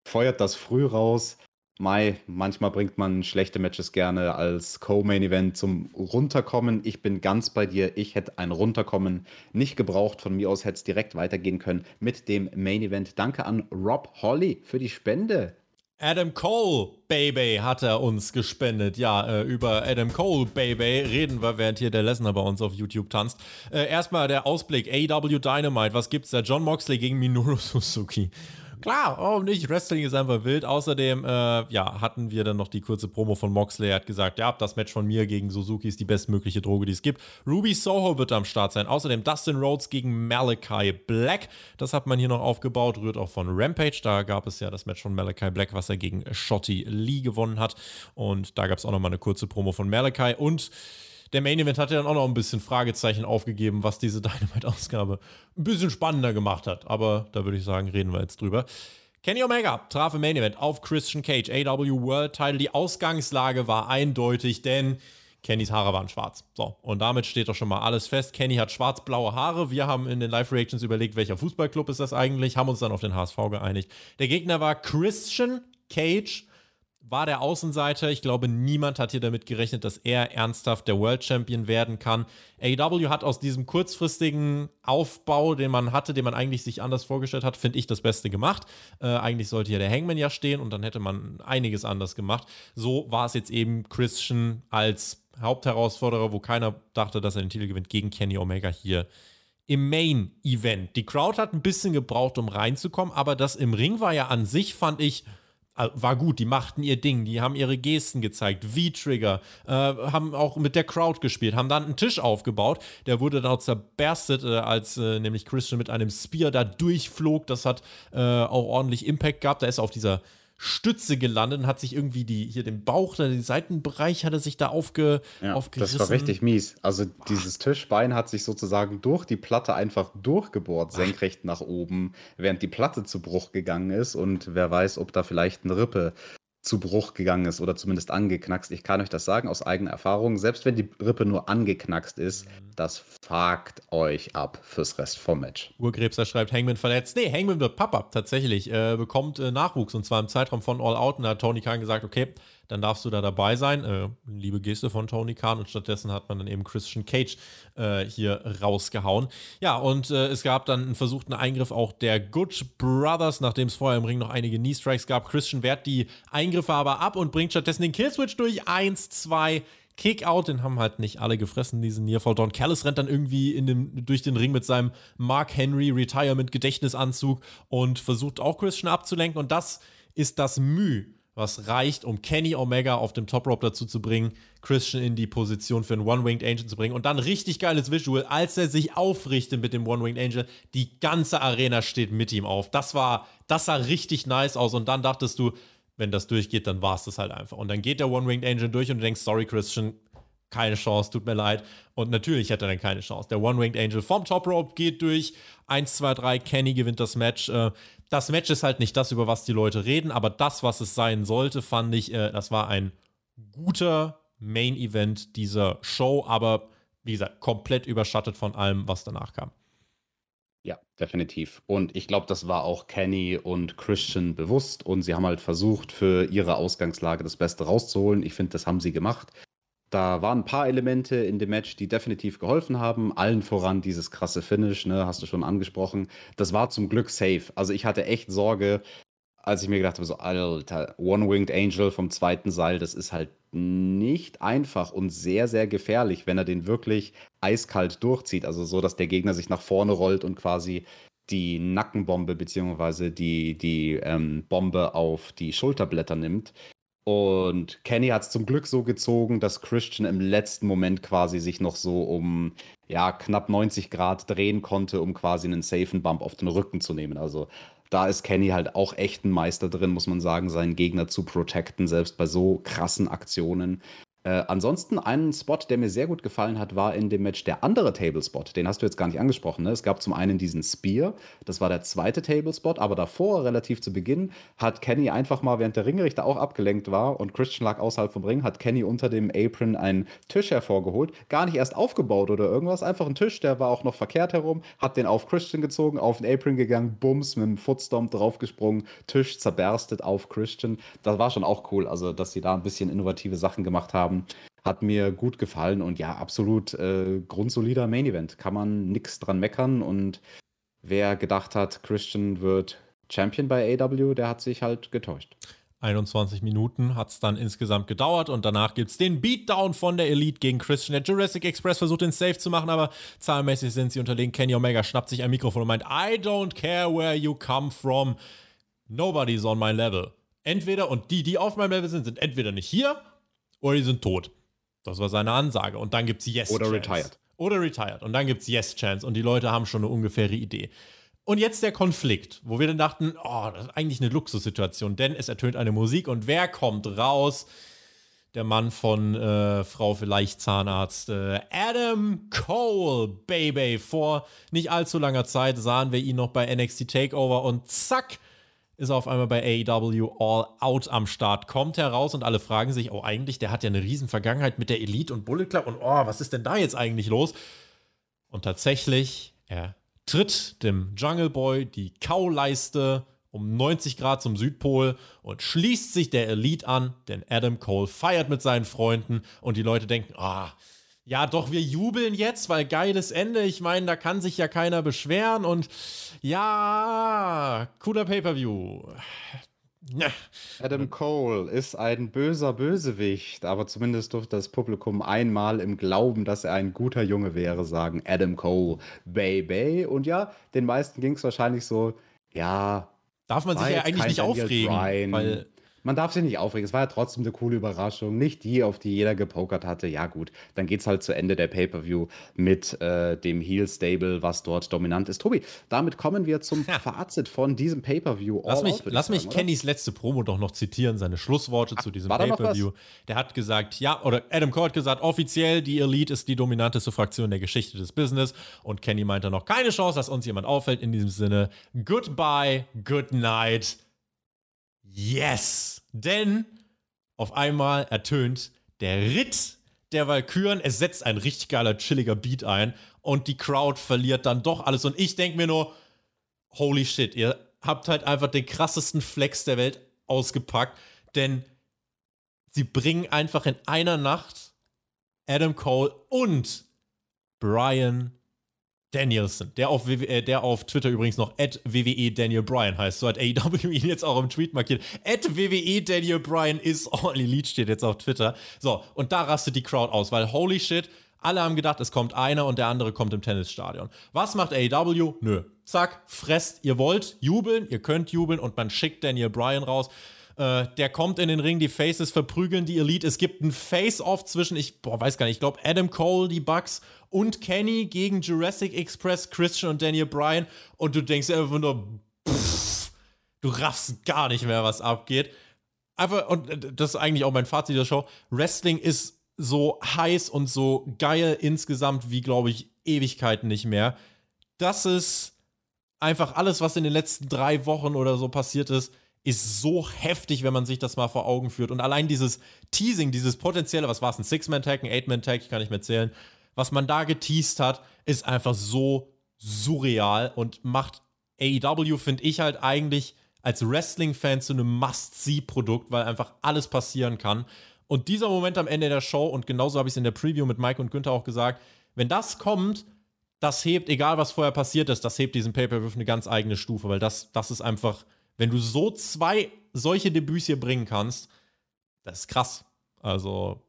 feuert das früh raus. Mai, manchmal bringt man schlechte Matches gerne als Co-Main-Event zum Runterkommen. Ich bin ganz bei dir. Ich hätte ein Runterkommen nicht gebraucht. Von mir aus hätte es direkt weitergehen können mit dem Main-Event. Danke an Rob Holly für die Spende. Adam Cole, Baby, hat er uns gespendet. Ja, äh, über Adam Cole, Baby, reden wir, während hier der Lesnar bei uns auf YouTube tanzt. Äh, erstmal der Ausblick: AW Dynamite. Was gibt's da? John Moxley gegen Minoru Suzuki. Klar, warum nicht? Wrestling ist einfach wild. Außerdem, äh, ja, hatten wir dann noch die kurze Promo von Moxley. Er hat gesagt, ja, das Match von mir gegen Suzuki ist die bestmögliche Droge, die es gibt. Ruby Soho wird am Start sein. Außerdem Dustin Rhodes gegen Malachi Black. Das hat man hier noch aufgebaut, rührt auch von Rampage. Da gab es ja das Match von Malachi Black, was er gegen Shotty Lee gewonnen hat. Und da gab es auch nochmal eine kurze Promo von Malachi. Und der Main Event hat ja dann auch noch ein bisschen Fragezeichen aufgegeben, was diese [laughs] Dynamite-Ausgabe ein bisschen spannender gemacht hat. Aber da würde ich sagen, reden wir jetzt drüber. Kenny Omega traf im Main Event auf Christian Cage, AW World Title. Die Ausgangslage war eindeutig, denn Kennys Haare waren schwarz. So, und damit steht doch schon mal alles fest. Kenny hat schwarz-blaue Haare. Wir haben in den Live-Reactions überlegt, welcher Fußballclub ist das eigentlich, haben uns dann auf den HSV geeinigt. Der Gegner war Christian Cage war der Außenseiter. Ich glaube, niemand hat hier damit gerechnet, dass er ernsthaft der World Champion werden kann. AEW hat aus diesem kurzfristigen Aufbau, den man hatte, den man eigentlich sich anders vorgestellt hat, finde ich das Beste gemacht. Äh, eigentlich sollte hier der Hangman ja stehen und dann hätte man einiges anders gemacht. So war es jetzt eben Christian als Hauptherausforderer, wo keiner dachte, dass er den Titel gewinnt, gegen Kenny Omega hier im Main Event. Die Crowd hat ein bisschen gebraucht, um reinzukommen, aber das im Ring war ja an sich, fand ich, war gut, die machten ihr Ding, die haben ihre Gesten gezeigt, V-Trigger, äh, haben auch mit der Crowd gespielt, haben dann einen Tisch aufgebaut, der wurde dann auch zerberstet, äh, als äh, nämlich Christian mit einem Spear da durchflog, das hat äh, auch ordentlich Impact gehabt, da ist auf dieser Stütze gelandet und hat sich irgendwie die, hier den Bauch, den Seitenbereich hat er sich da aufge, ja, aufgerissen. Das war richtig mies. Also dieses Tischbein hat sich sozusagen durch die Platte einfach durchgebohrt, senkrecht nach oben, während die Platte zu Bruch gegangen ist und wer weiß, ob da vielleicht eine Rippe zu Bruch gegangen ist oder zumindest angeknackst. Ich kann euch das sagen aus eigener Erfahrung. Selbst wenn die Rippe nur angeknackst ist, mhm. das fuckt euch ab fürs Rest vom Match. Urkrebser schreibt, Hangman verletzt. Nee, Hangman wird Papa tatsächlich. Äh, bekommt äh, Nachwuchs und zwar im Zeitraum von All Out. Und da hat Tony Khan gesagt, okay, dann darfst du da dabei sein. Äh, liebe Geste von Tony Khan und stattdessen hat man dann eben Christian Cage äh, hier rausgehauen. Ja, und äh, es gab dann einen versuchten Eingriff auch der Good Brothers, nachdem es vorher im Ring noch einige Knee Strikes gab. Christian wehrt die Eingriffe aber ab und bringt stattdessen den Killswitch durch 1, 2, Kickout, den haben halt nicht alle gefressen, diesen Nearfall. Don Callis rennt dann irgendwie in dem, durch den Ring mit seinem Mark Henry Retirement Gedächtnisanzug und versucht auch Christian abzulenken. Und das ist das Mühe was reicht, um Kenny Omega auf dem Top Rope dazu zu bringen, Christian in die Position für einen One-Winged Angel zu bringen. Und dann richtig geiles Visual, als er sich aufrichtet mit dem One-Winged Angel. Die ganze Arena steht mit ihm auf. Das war, das sah richtig nice aus. Und dann dachtest du, wenn das durchgeht, dann war es das halt einfach. Und dann geht der One-Winged Angel durch und du denkst, sorry, Christian, keine Chance, tut mir leid. Und natürlich hat er dann keine Chance. Der One-Winged Angel vom Top Rope geht durch. 1, 2, 3, Kenny gewinnt das Match. Äh, das Match ist halt nicht das, über was die Leute reden, aber das, was es sein sollte, fand ich, äh, das war ein guter Main-Event dieser Show, aber wie gesagt, komplett überschattet von allem, was danach kam. Ja, definitiv. Und ich glaube, das war auch Kenny und Christian bewusst und sie haben halt versucht, für ihre Ausgangslage das Beste rauszuholen. Ich finde, das haben sie gemacht. Da waren ein paar Elemente in dem Match, die definitiv geholfen haben. Allen voran dieses krasse Finish, ne, hast du schon angesprochen. Das war zum Glück safe. Also ich hatte echt Sorge, als ich mir gedacht habe, so, Alter, One-Winged Angel vom zweiten Seil, das ist halt nicht einfach und sehr, sehr gefährlich, wenn er den wirklich eiskalt durchzieht. Also so, dass der Gegner sich nach vorne rollt und quasi die Nackenbombe beziehungsweise die, die ähm, Bombe auf die Schulterblätter nimmt. Und Kenny hat es zum Glück so gezogen, dass Christian im letzten Moment quasi sich noch so um ja, knapp 90 Grad drehen konnte, um quasi einen safen Bump auf den Rücken zu nehmen. Also da ist Kenny halt auch echt ein Meister drin, muss man sagen, seinen Gegner zu protecten, selbst bei so krassen Aktionen. Äh, ansonsten ein Spot, der mir sehr gut gefallen hat, war in dem Match der andere Tablespot. Den hast du jetzt gar nicht angesprochen. Ne? Es gab zum einen diesen Spear, das war der zweite Tablespot, aber davor, relativ zu Beginn, hat Kenny einfach mal, während der Ringrichter auch abgelenkt war und Christian lag außerhalb vom Ring, hat Kenny unter dem Apron einen Tisch hervorgeholt. Gar nicht erst aufgebaut oder irgendwas, einfach ein Tisch, der war auch noch verkehrt herum, hat den auf Christian gezogen, auf den Apron gegangen, bums, mit dem Footstomp draufgesprungen, Tisch zerberstet auf Christian. Das war schon auch cool, also dass sie da ein bisschen innovative Sachen gemacht haben haben. Hat mir gut gefallen und ja, absolut äh, grundsolider Main Event. Kann man nichts dran meckern und wer gedacht hat, Christian wird Champion bei AW, der hat sich halt getäuscht. 21 Minuten hat es dann insgesamt gedauert und danach gibt es den Beatdown von der Elite gegen Christian. Der Jurassic Express versucht den Safe zu machen, aber zahlenmäßig sind sie unterlegen. Kenny Omega schnappt sich ein Mikrofon und meint, I don't care where you come from. Nobody's on my level. Entweder, und die, die auf meinem Level sind, sind entweder nicht hier oder die sind tot. Das war seine Ansage. Und dann gibt es Yes Oder Chance. retired. Oder retired. Und dann gibt es Yes Chance. Und die Leute haben schon eine ungefähre Idee. Und jetzt der Konflikt, wo wir dann dachten, oh, das ist eigentlich eine Luxussituation, denn es ertönt eine Musik und wer kommt raus? Der Mann von äh, Frau vielleicht Zahnarzt, äh, Adam Cole, Baby. Vor nicht allzu langer Zeit sahen wir ihn noch bei NXT Takeover und zack, ist auf einmal bei AEW All Out am Start. Kommt heraus und alle fragen sich, oh eigentlich, der hat ja eine riesen Vergangenheit mit der Elite und Bullet Club und oh, was ist denn da jetzt eigentlich los? Und tatsächlich, er tritt dem Jungle Boy die Kauleiste um 90 Grad zum Südpol und schließt sich der Elite an, denn Adam Cole feiert mit seinen Freunden und die Leute denken, ah, oh, ja, doch, wir jubeln jetzt, weil geiles Ende. Ich meine, da kann sich ja keiner beschweren und ja, cooler Pay-Per-View. Adam Cole ist ein böser Bösewicht, aber zumindest durfte das Publikum einmal im Glauben, dass er ein guter Junge wäre, sagen Adam Cole, Baby. Und ja, den meisten ging es wahrscheinlich so, ja. Darf man sich ja eigentlich nicht aufregen, weil man darf sich nicht aufregen. Es war ja trotzdem eine coole Überraschung. Nicht die, auf die jeder gepokert hatte. Ja, gut, dann geht es halt zu Ende der Pay-Per-View mit äh, dem Heel-Stable, was dort dominant ist. Tobi, damit kommen wir zum ja. Fazit von diesem Pay-Per-View. Lass mich, lass mich Kennys letzte Promo doch noch zitieren, seine Schlussworte Ach, zu diesem Pay-Per-View. Der hat gesagt, ja, oder Adam Cole hat gesagt, offiziell, die Elite ist die dominanteste Fraktion der Geschichte des Business. Und Kenny meinte noch, keine Chance, dass uns jemand auffällt. In diesem Sinne, goodbye, good night. Yes! Denn auf einmal ertönt der Ritt der Walküren. Es setzt ein richtig geiler, chilliger Beat ein und die Crowd verliert dann doch alles. Und ich denke mir nur, holy shit, ihr habt halt einfach den krassesten Flex der Welt ausgepackt, denn sie bringen einfach in einer Nacht Adam Cole und Brian Danielson, der auf, WWE, äh, der auf Twitter übrigens noch at WWE Daniel Bryan heißt. So hat AEW [laughs] ihn jetzt auch im Tweet markiert. At WWE Daniel Bryan is [laughs] all elite steht jetzt auf Twitter. So, und da rastet die Crowd aus, weil holy shit, alle haben gedacht, es kommt einer und der andere kommt im Tennisstadion. Was macht AEW? Nö. Zack, fresst, ihr wollt jubeln, ihr könnt jubeln und man schickt Daniel Bryan raus. Äh, der kommt in den Ring, die Faces verprügeln die Elite. Es gibt ein Face-Off zwischen, ich boah, weiß gar nicht, ich glaube Adam Cole, die Bucks und Kenny gegen Jurassic Express, Christian und Daniel Bryan. Und du denkst einfach nur, pff, du raffst gar nicht mehr, was abgeht. Einfach, und das ist eigentlich auch mein Fazit der Show. Wrestling ist so heiß und so geil insgesamt wie, glaube ich, Ewigkeiten nicht mehr. Das ist einfach alles, was in den letzten drei Wochen oder so passiert ist ist so heftig, wenn man sich das mal vor Augen führt. Und allein dieses Teasing, dieses potenzielle, was war es, ein Six-Man-Tag, ein Eight-Man-Tag, ich kann nicht mehr zählen, was man da geteased hat, ist einfach so surreal und macht AEW, finde ich halt eigentlich als Wrestling-Fan zu einem Must-See-Produkt, weil einfach alles passieren kann. Und dieser Moment am Ende der Show, und genauso habe ich es in der Preview mit Mike und Günther auch gesagt, wenn das kommt, das hebt, egal was vorher passiert ist, das hebt diesen Pay-Per-View eine ganz eigene Stufe, weil das, das ist einfach wenn du so zwei solche Debüts hier bringen kannst, das ist krass. Also,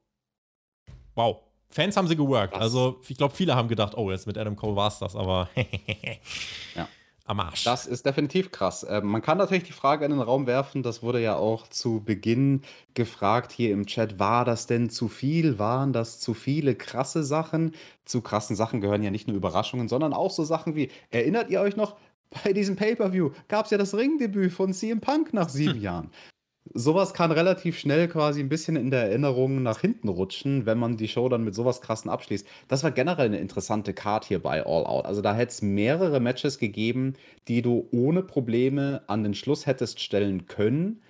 wow. Fans haben sie geworkt. Krass. Also, ich glaube, viele haben gedacht, oh, jetzt mit Adam Cole war es das, aber [laughs] ja. am Arsch. Das ist definitiv krass. Äh, man kann natürlich die Frage in den Raum werfen, das wurde ja auch zu Beginn gefragt hier im Chat, war das denn zu viel? Waren das zu viele krasse Sachen? Zu krassen Sachen gehören ja nicht nur Überraschungen, sondern auch so Sachen wie, erinnert ihr euch noch, bei diesem Pay-Per-View gab es ja das Ringdebüt von CM Punk nach sieben hm. [laughs] Jahren. Sowas kann relativ schnell quasi ein bisschen in der Erinnerung nach hinten rutschen, wenn man die Show dann mit sowas krassen abschließt. Das war generell eine interessante Card hier bei All Out. Also da hätte es mehrere Matches gegeben, die du ohne Probleme an den Schluss hättest stellen können.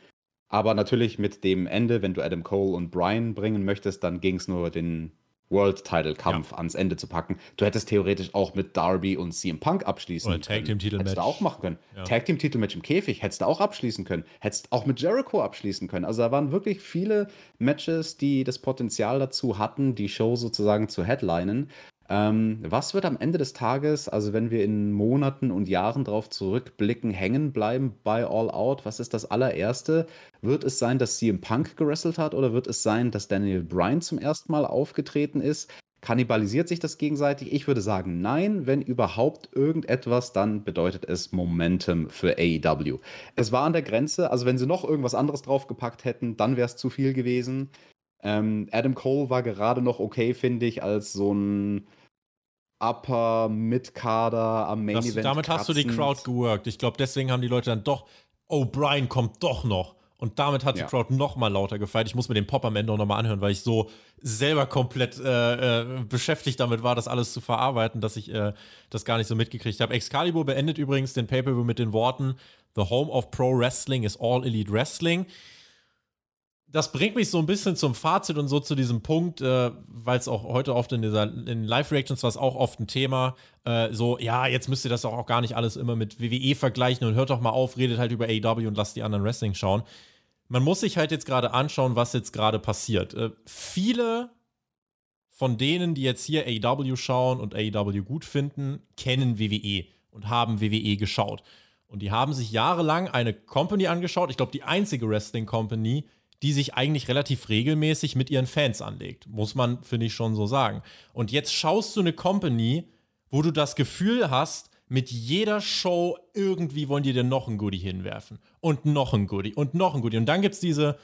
Aber natürlich mit dem Ende, wenn du Adam Cole und Brian bringen möchtest, dann ging es nur den World Title Kampf ja. ans Ende zu packen. Du hättest theoretisch auch mit Darby und CM Punk abschließen Oder Tag Team Titel Match. Hättest du auch machen können. Ja. Tag Team Titel Match im Käfig hättest du auch abschließen können. Hättest auch mit Jericho abschließen können. Also da waren wirklich viele Matches, die das Potenzial dazu hatten, die Show sozusagen zu headlinen. Ähm, was wird am Ende des Tages, also wenn wir in Monaten und Jahren darauf zurückblicken, hängen bleiben bei All Out? Was ist das allererste? Wird es sein, dass CM Punk gewrestelt hat oder wird es sein, dass Daniel Bryan zum ersten Mal aufgetreten ist? Kannibalisiert sich das gegenseitig? Ich würde sagen, nein. Wenn überhaupt irgendetwas, dann bedeutet es Momentum für AEW. Es war an der Grenze, also wenn sie noch irgendwas anderes draufgepackt hätten, dann wäre es zu viel gewesen. Ähm, Adam Cole war gerade noch okay, finde ich, als so ein Upper Mid-Kader am Main das, Event. Damit kratzend. hast du die Crowd geworkt. Ich glaube, deswegen haben die Leute dann doch, oh, Brian kommt doch noch. Und damit hat die ja. Crowd noch mal lauter gefeiert. Ich muss mir den Pop am Ende auch noch mal anhören, weil ich so selber komplett äh, äh, beschäftigt damit war, das alles zu verarbeiten, dass ich äh, das gar nicht so mitgekriegt habe. Excalibur beendet übrigens den Pay-Per-View mit den Worten The Home of Pro Wrestling is All Elite Wrestling das bringt mich so ein bisschen zum Fazit und so zu diesem Punkt, äh, weil es auch heute oft in dieser in Live-Reactions war es auch oft ein Thema. Äh, so, ja, jetzt müsst ihr das auch gar nicht alles immer mit WWE vergleichen und hört doch mal auf, redet halt über AEW und lasst die anderen Wrestling schauen. Man muss sich halt jetzt gerade anschauen, was jetzt gerade passiert. Äh, viele von denen, die jetzt hier AEW schauen und AEW gut finden, kennen WWE und haben WWE geschaut. Und die haben sich jahrelang eine Company angeschaut, ich glaube die einzige Wrestling Company, die sich eigentlich relativ regelmäßig mit ihren Fans anlegt. Muss man, finde ich, schon so sagen. Und jetzt schaust du eine Company, wo du das Gefühl hast, mit jeder Show irgendwie wollen die dir noch ein Goodie hinwerfen. Und noch ein Goodie und noch ein Goodie. Und dann gibt es diese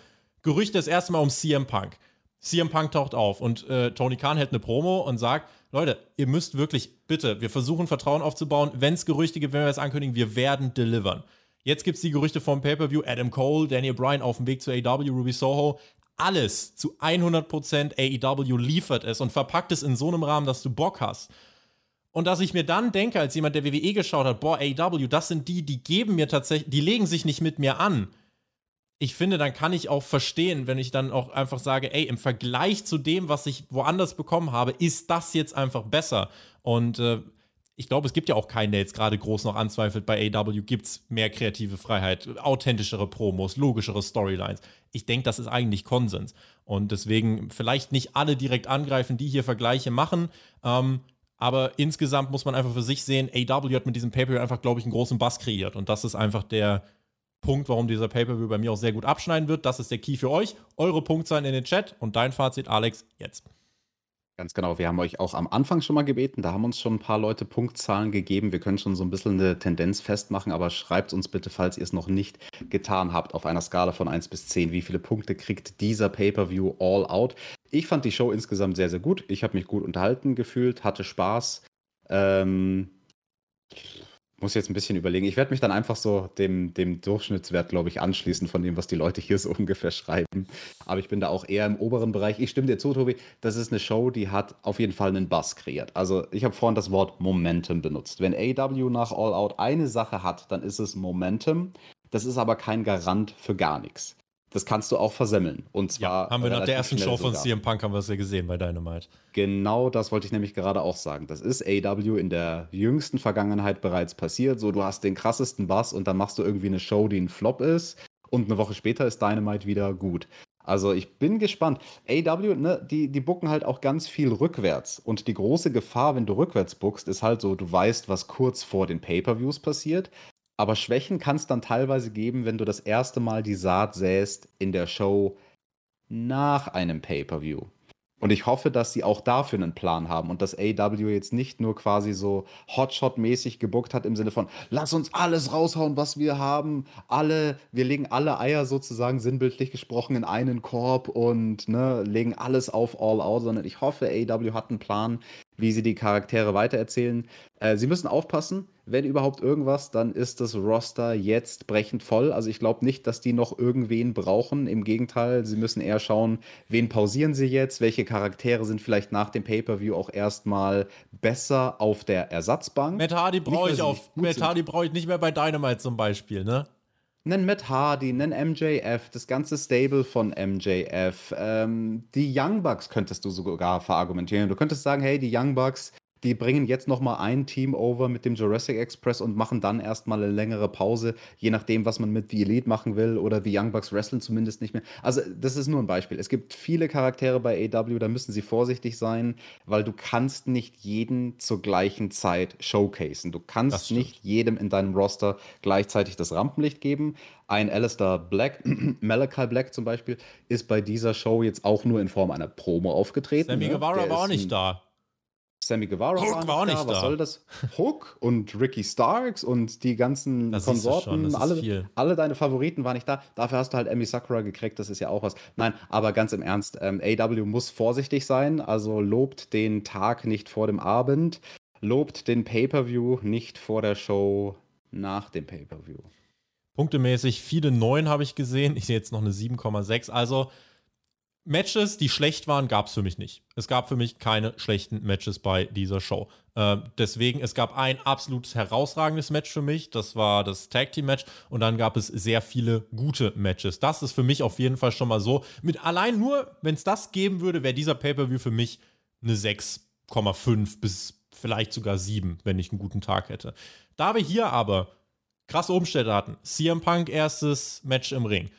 Gerüchte das erste Mal um CM Punk. CM Punk taucht auf und äh, Tony Khan hält eine Promo und sagt: Leute, ihr müsst wirklich, bitte, wir versuchen Vertrauen aufzubauen. Wenn es Gerüchte gibt, wenn wir es ankündigen, wir werden delivern. Jetzt gibt es die Gerüchte vom Pay-Per-View, Adam Cole, Daniel Bryan auf dem Weg zu AEW, Ruby Soho. Alles zu 100% AEW liefert es und verpackt es in so einem Rahmen, dass du Bock hast. Und dass ich mir dann denke, als jemand, der WWE geschaut hat, boah, AEW, das sind die, die geben mir tatsächlich, die legen sich nicht mit mir an. Ich finde, dann kann ich auch verstehen, wenn ich dann auch einfach sage, ey, im Vergleich zu dem, was ich woanders bekommen habe, ist das jetzt einfach besser. Und äh, ich glaube, es gibt ja auch keinen, der jetzt gerade groß noch anzweifelt, bei AW gibt es mehr kreative Freiheit, authentischere Promos, logischere Storylines. Ich denke, das ist eigentlich Konsens. Und deswegen vielleicht nicht alle direkt angreifen, die hier Vergleiche machen. Ähm, aber insgesamt muss man einfach für sich sehen, AW hat mit diesem Pay-Per-View einfach, glaube ich, einen großen Bass kreiert. Und das ist einfach der Punkt, warum dieser Pay-Per-View bei mir auch sehr gut abschneiden wird. Das ist der Key für euch. Eure Punktzahlen in den Chat und dein Fazit, Alex, jetzt. Ganz genau. Wir haben euch auch am Anfang schon mal gebeten. Da haben uns schon ein paar Leute Punktzahlen gegeben. Wir können schon so ein bisschen eine Tendenz festmachen, aber schreibt uns bitte, falls ihr es noch nicht getan habt, auf einer Skala von 1 bis 10. Wie viele Punkte kriegt dieser Pay-Per-View All Out? Ich fand die Show insgesamt sehr, sehr gut. Ich habe mich gut unterhalten gefühlt, hatte Spaß. Ähm, muss jetzt ein bisschen überlegen. Ich werde mich dann einfach so dem, dem Durchschnittswert, glaube ich, anschließen von dem, was die Leute hier so [laughs] ungefähr schreiben. Aber ich bin da auch eher im oberen Bereich. Ich stimme dir zu, Tobi. Das ist eine Show, die hat auf jeden Fall einen Bass kreiert. Also ich habe vorhin das Wort Momentum benutzt. Wenn AW nach All Out eine Sache hat, dann ist es Momentum. Das ist aber kein Garant für gar nichts das kannst du auch versemmeln. Und zwar. Ja, haben wir nach der ersten Show von CM Punk haben wir es ja gesehen bei Dynamite. Genau, das wollte ich nämlich gerade auch sagen. Das ist AW in der jüngsten Vergangenheit bereits passiert. So, du hast den krassesten Bass und dann machst du irgendwie eine Show, die ein Flop ist. Und eine Woche später ist Dynamite wieder gut. Also ich bin gespannt. AW, ne, die, die bucken halt auch ganz viel rückwärts. Und die große Gefahr, wenn du rückwärts buckst, ist halt so, du weißt, was kurz vor den Pay-Per-Views passiert. Aber Schwächen kann es dann teilweise geben, wenn du das erste Mal die Saat säst in der Show nach einem Pay-per-View. Und ich hoffe, dass sie auch dafür einen Plan haben und dass AW jetzt nicht nur quasi so Hotshot-mäßig gebuckt hat im Sinne von, lass uns alles raushauen, was wir haben. Alle, wir legen alle Eier sozusagen sinnbildlich gesprochen in einen Korb und ne, legen alles auf All Out, sondern ich hoffe, AW hat einen Plan, wie sie die Charaktere weitererzählen. Äh, sie müssen aufpassen, wenn überhaupt irgendwas, dann ist das Roster jetzt brechend voll. Also ich glaube nicht, dass die noch irgendwen brauchen. Im Gegenteil, sie müssen eher schauen, wen pausieren sie jetzt, welche Charaktere sind vielleicht nach dem Pay-Per-View auch erstmal besser auf der Ersatzbank. Matt Hardy brauche ich auf. Matt Hardy brauche ich nicht mehr bei Dynamite zum Beispiel, ne? Nen Matt Hardy, nen MJF, das ganze Stable von MJF. Ähm, die Young Bucks könntest du sogar verargumentieren. Du könntest sagen, hey, die Young Bucks, die bringen jetzt noch mal ein Team over mit dem Jurassic Express und machen dann erstmal eine längere Pause, je nachdem, was man mit The Elite machen will oder die Young Bucks wrestlen zumindest nicht mehr. Also, das ist nur ein Beispiel. Es gibt viele Charaktere bei AW, da müssen sie vorsichtig sein, weil du kannst nicht jeden zur gleichen Zeit showcasen. Du kannst nicht jedem in deinem Roster gleichzeitig das Rampenlicht geben. Ein Alistair Black, [clears throat] Malachi Black zum Beispiel, ist bei dieser Show jetzt auch nur in Form einer Promo aufgetreten. Sammy ne? Guevara war auch nicht da. Sammy Guevara Hook war, nicht da. Was soll das? Hook und Ricky Starks und die ganzen das Konsorten, alle, alle deine Favoriten waren nicht da. Dafür hast du halt Emmy Sakura gekriegt, das ist ja auch was. Nein, aber ganz im Ernst, ähm, AW muss vorsichtig sein, also lobt den Tag nicht vor dem Abend, lobt den Pay-Per-View nicht vor der Show nach dem Pay-Per-View. Punktemäßig viele 9 habe ich gesehen. Ich sehe jetzt noch eine 7,6. Also Matches, die schlecht waren, gab es für mich nicht. Es gab für mich keine schlechten Matches bei dieser Show. Äh, deswegen, es gab ein absolut herausragendes Match für mich. Das war das Tag Team Match. Und dann gab es sehr viele gute Matches. Das ist für mich auf jeden Fall schon mal so. Mit allein nur, wenn es das geben würde, wäre dieser Pay-Per-View für mich eine 6,5 bis vielleicht sogar 7, wenn ich einen guten Tag hätte. Da wir hier aber krasse Umstände hatten, CM Punk erstes Match im Ring,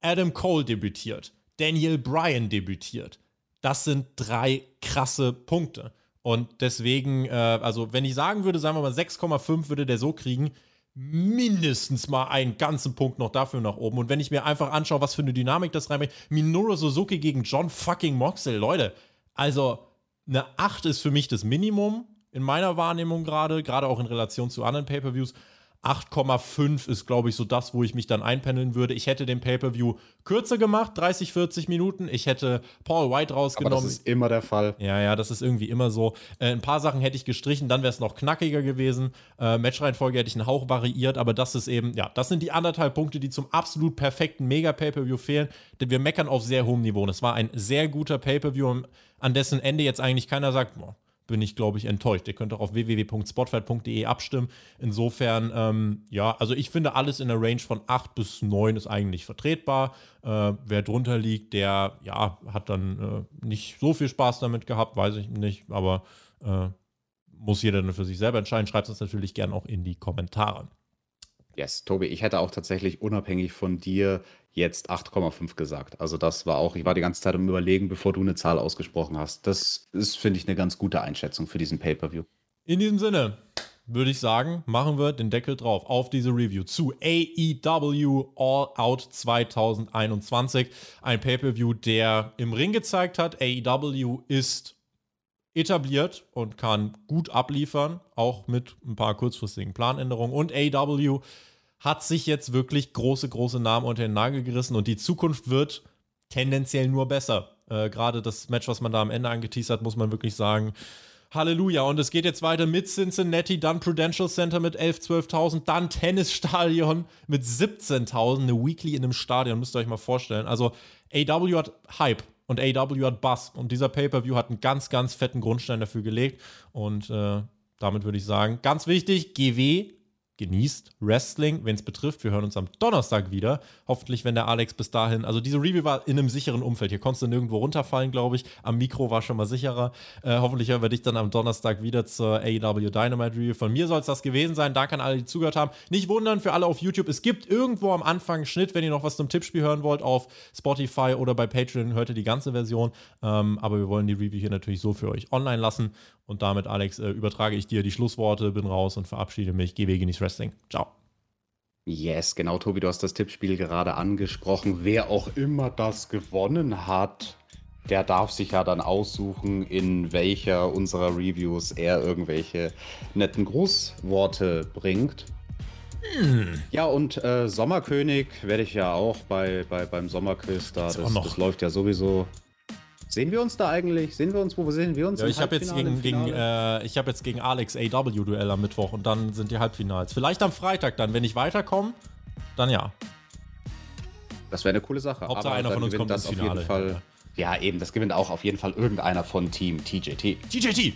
Adam Cole debütiert, Daniel Bryan debütiert. Das sind drei krasse Punkte. Und deswegen, äh, also wenn ich sagen würde, sagen wir mal 6,5 würde der so kriegen, mindestens mal einen ganzen Punkt noch dafür nach oben. Und wenn ich mir einfach anschaue, was für eine Dynamik das reinbringt, Minoru Suzuki gegen John fucking Moxley, Leute, also eine 8 ist für mich das Minimum in meiner Wahrnehmung gerade, gerade auch in Relation zu anderen Pay-per-Views. 8,5 ist, glaube ich, so das, wo ich mich dann einpendeln würde. Ich hätte den Pay-Per-View kürzer gemacht, 30, 40 Minuten. Ich hätte Paul White rausgenommen. Aber das ist immer der Fall. Ja, ja, das ist irgendwie immer so. Äh, ein paar Sachen hätte ich gestrichen, dann wäre es noch knackiger gewesen. Äh, Matchreihenfolge hätte ich einen Hauch variiert, aber das ist eben, ja, das sind die anderthalb Punkte, die zum absolut perfekten Mega-Pay-Per-View fehlen. Denn wir meckern auf sehr hohem Niveau. Und es war ein sehr guter Pay-Per-View, an dessen Ende jetzt eigentlich keiner sagt, boah, bin ich, glaube ich, enttäuscht. Ihr könnt auch auf www.spotfight.de abstimmen. Insofern, ähm, ja, also ich finde, alles in der Range von 8 bis 9 ist eigentlich vertretbar. Äh, wer drunter liegt, der, ja, hat dann äh, nicht so viel Spaß damit gehabt, weiß ich nicht, aber äh, muss jeder dann für sich selber entscheiden. Schreibt es natürlich gerne auch in die Kommentare. Yes, Tobi, ich hätte auch tatsächlich unabhängig von dir jetzt 8,5 gesagt. Also das war auch, ich war die ganze Zeit am Überlegen, bevor du eine Zahl ausgesprochen hast. Das ist, finde ich, eine ganz gute Einschätzung für diesen Pay-Per-View. In diesem Sinne würde ich sagen, machen wir den Deckel drauf auf diese Review zu AEW All Out 2021. Ein Pay-Per-View, der im Ring gezeigt hat, AEW ist etabliert und kann gut abliefern, auch mit ein paar kurzfristigen Planänderungen. Und AEW hat sich jetzt wirklich große, große Namen unter den Nagel gerissen und die Zukunft wird tendenziell nur besser. Äh, Gerade das Match, was man da am Ende angeteasert hat, muss man wirklich sagen. Halleluja. Und es geht jetzt weiter mit Cincinnati, dann Prudential Center mit 11.000, 12.000, dann Tennisstadion mit 17.000, eine Weekly in einem Stadion, müsst ihr euch mal vorstellen. Also AW hat Hype und AW hat Bass. Und dieser Pay-Per-View hat einen ganz, ganz fetten Grundstein dafür gelegt. Und äh, damit würde ich sagen, ganz wichtig, GW genießt Wrestling, wenn es betrifft. Wir hören uns am Donnerstag wieder. Hoffentlich, wenn der Alex bis dahin. Also, diese Review war in einem sicheren Umfeld. Hier konntest du nirgendwo runterfallen, glaube ich. Am Mikro war schon mal sicherer. Äh, hoffentlich hören wir dich dann am Donnerstag wieder zur AEW Dynamite Review. Von mir soll es das gewesen sein. Danke an alle, die zugehört haben. Nicht wundern für alle auf YouTube. Es gibt irgendwo am Anfang einen Schnitt, wenn ihr noch was zum Tippspiel hören wollt, auf Spotify oder bei Patreon. Hört ihr die ganze Version. Ähm, aber wir wollen die Review hier natürlich so für euch online lassen. Und damit, Alex, äh, übertrage ich dir die Schlussworte, bin raus und verabschiede mich. GW genieß Wrestling. Ciao. Yes, genau, Tobi, du hast das Tippspiel gerade angesprochen. Wer auch immer das gewonnen hat, der darf sich ja dann aussuchen, in welcher unserer Reviews er irgendwelche netten Grußworte bringt. Hm. Ja, und äh, Sommerkönig werde ich ja auch bei, bei, beim Sommerquiz da. Das, das läuft ja sowieso Sehen wir uns da eigentlich? Sehen wir uns, wo sehen wir uns? Ja, ich habe jetzt, gegen, gegen, äh, ich hab jetzt gegen Alex AW-Duell am Mittwoch und dann sind die Halbfinals. Vielleicht am Freitag dann, wenn ich weiterkomme, dann ja. Das wäre eine coole Sache. Hauptsache Aber einer von uns kommt das ins auf jeden Finale. Fall. Ja, eben, das gewinnt auch auf jeden Fall irgendeiner von Team TJT. TJT!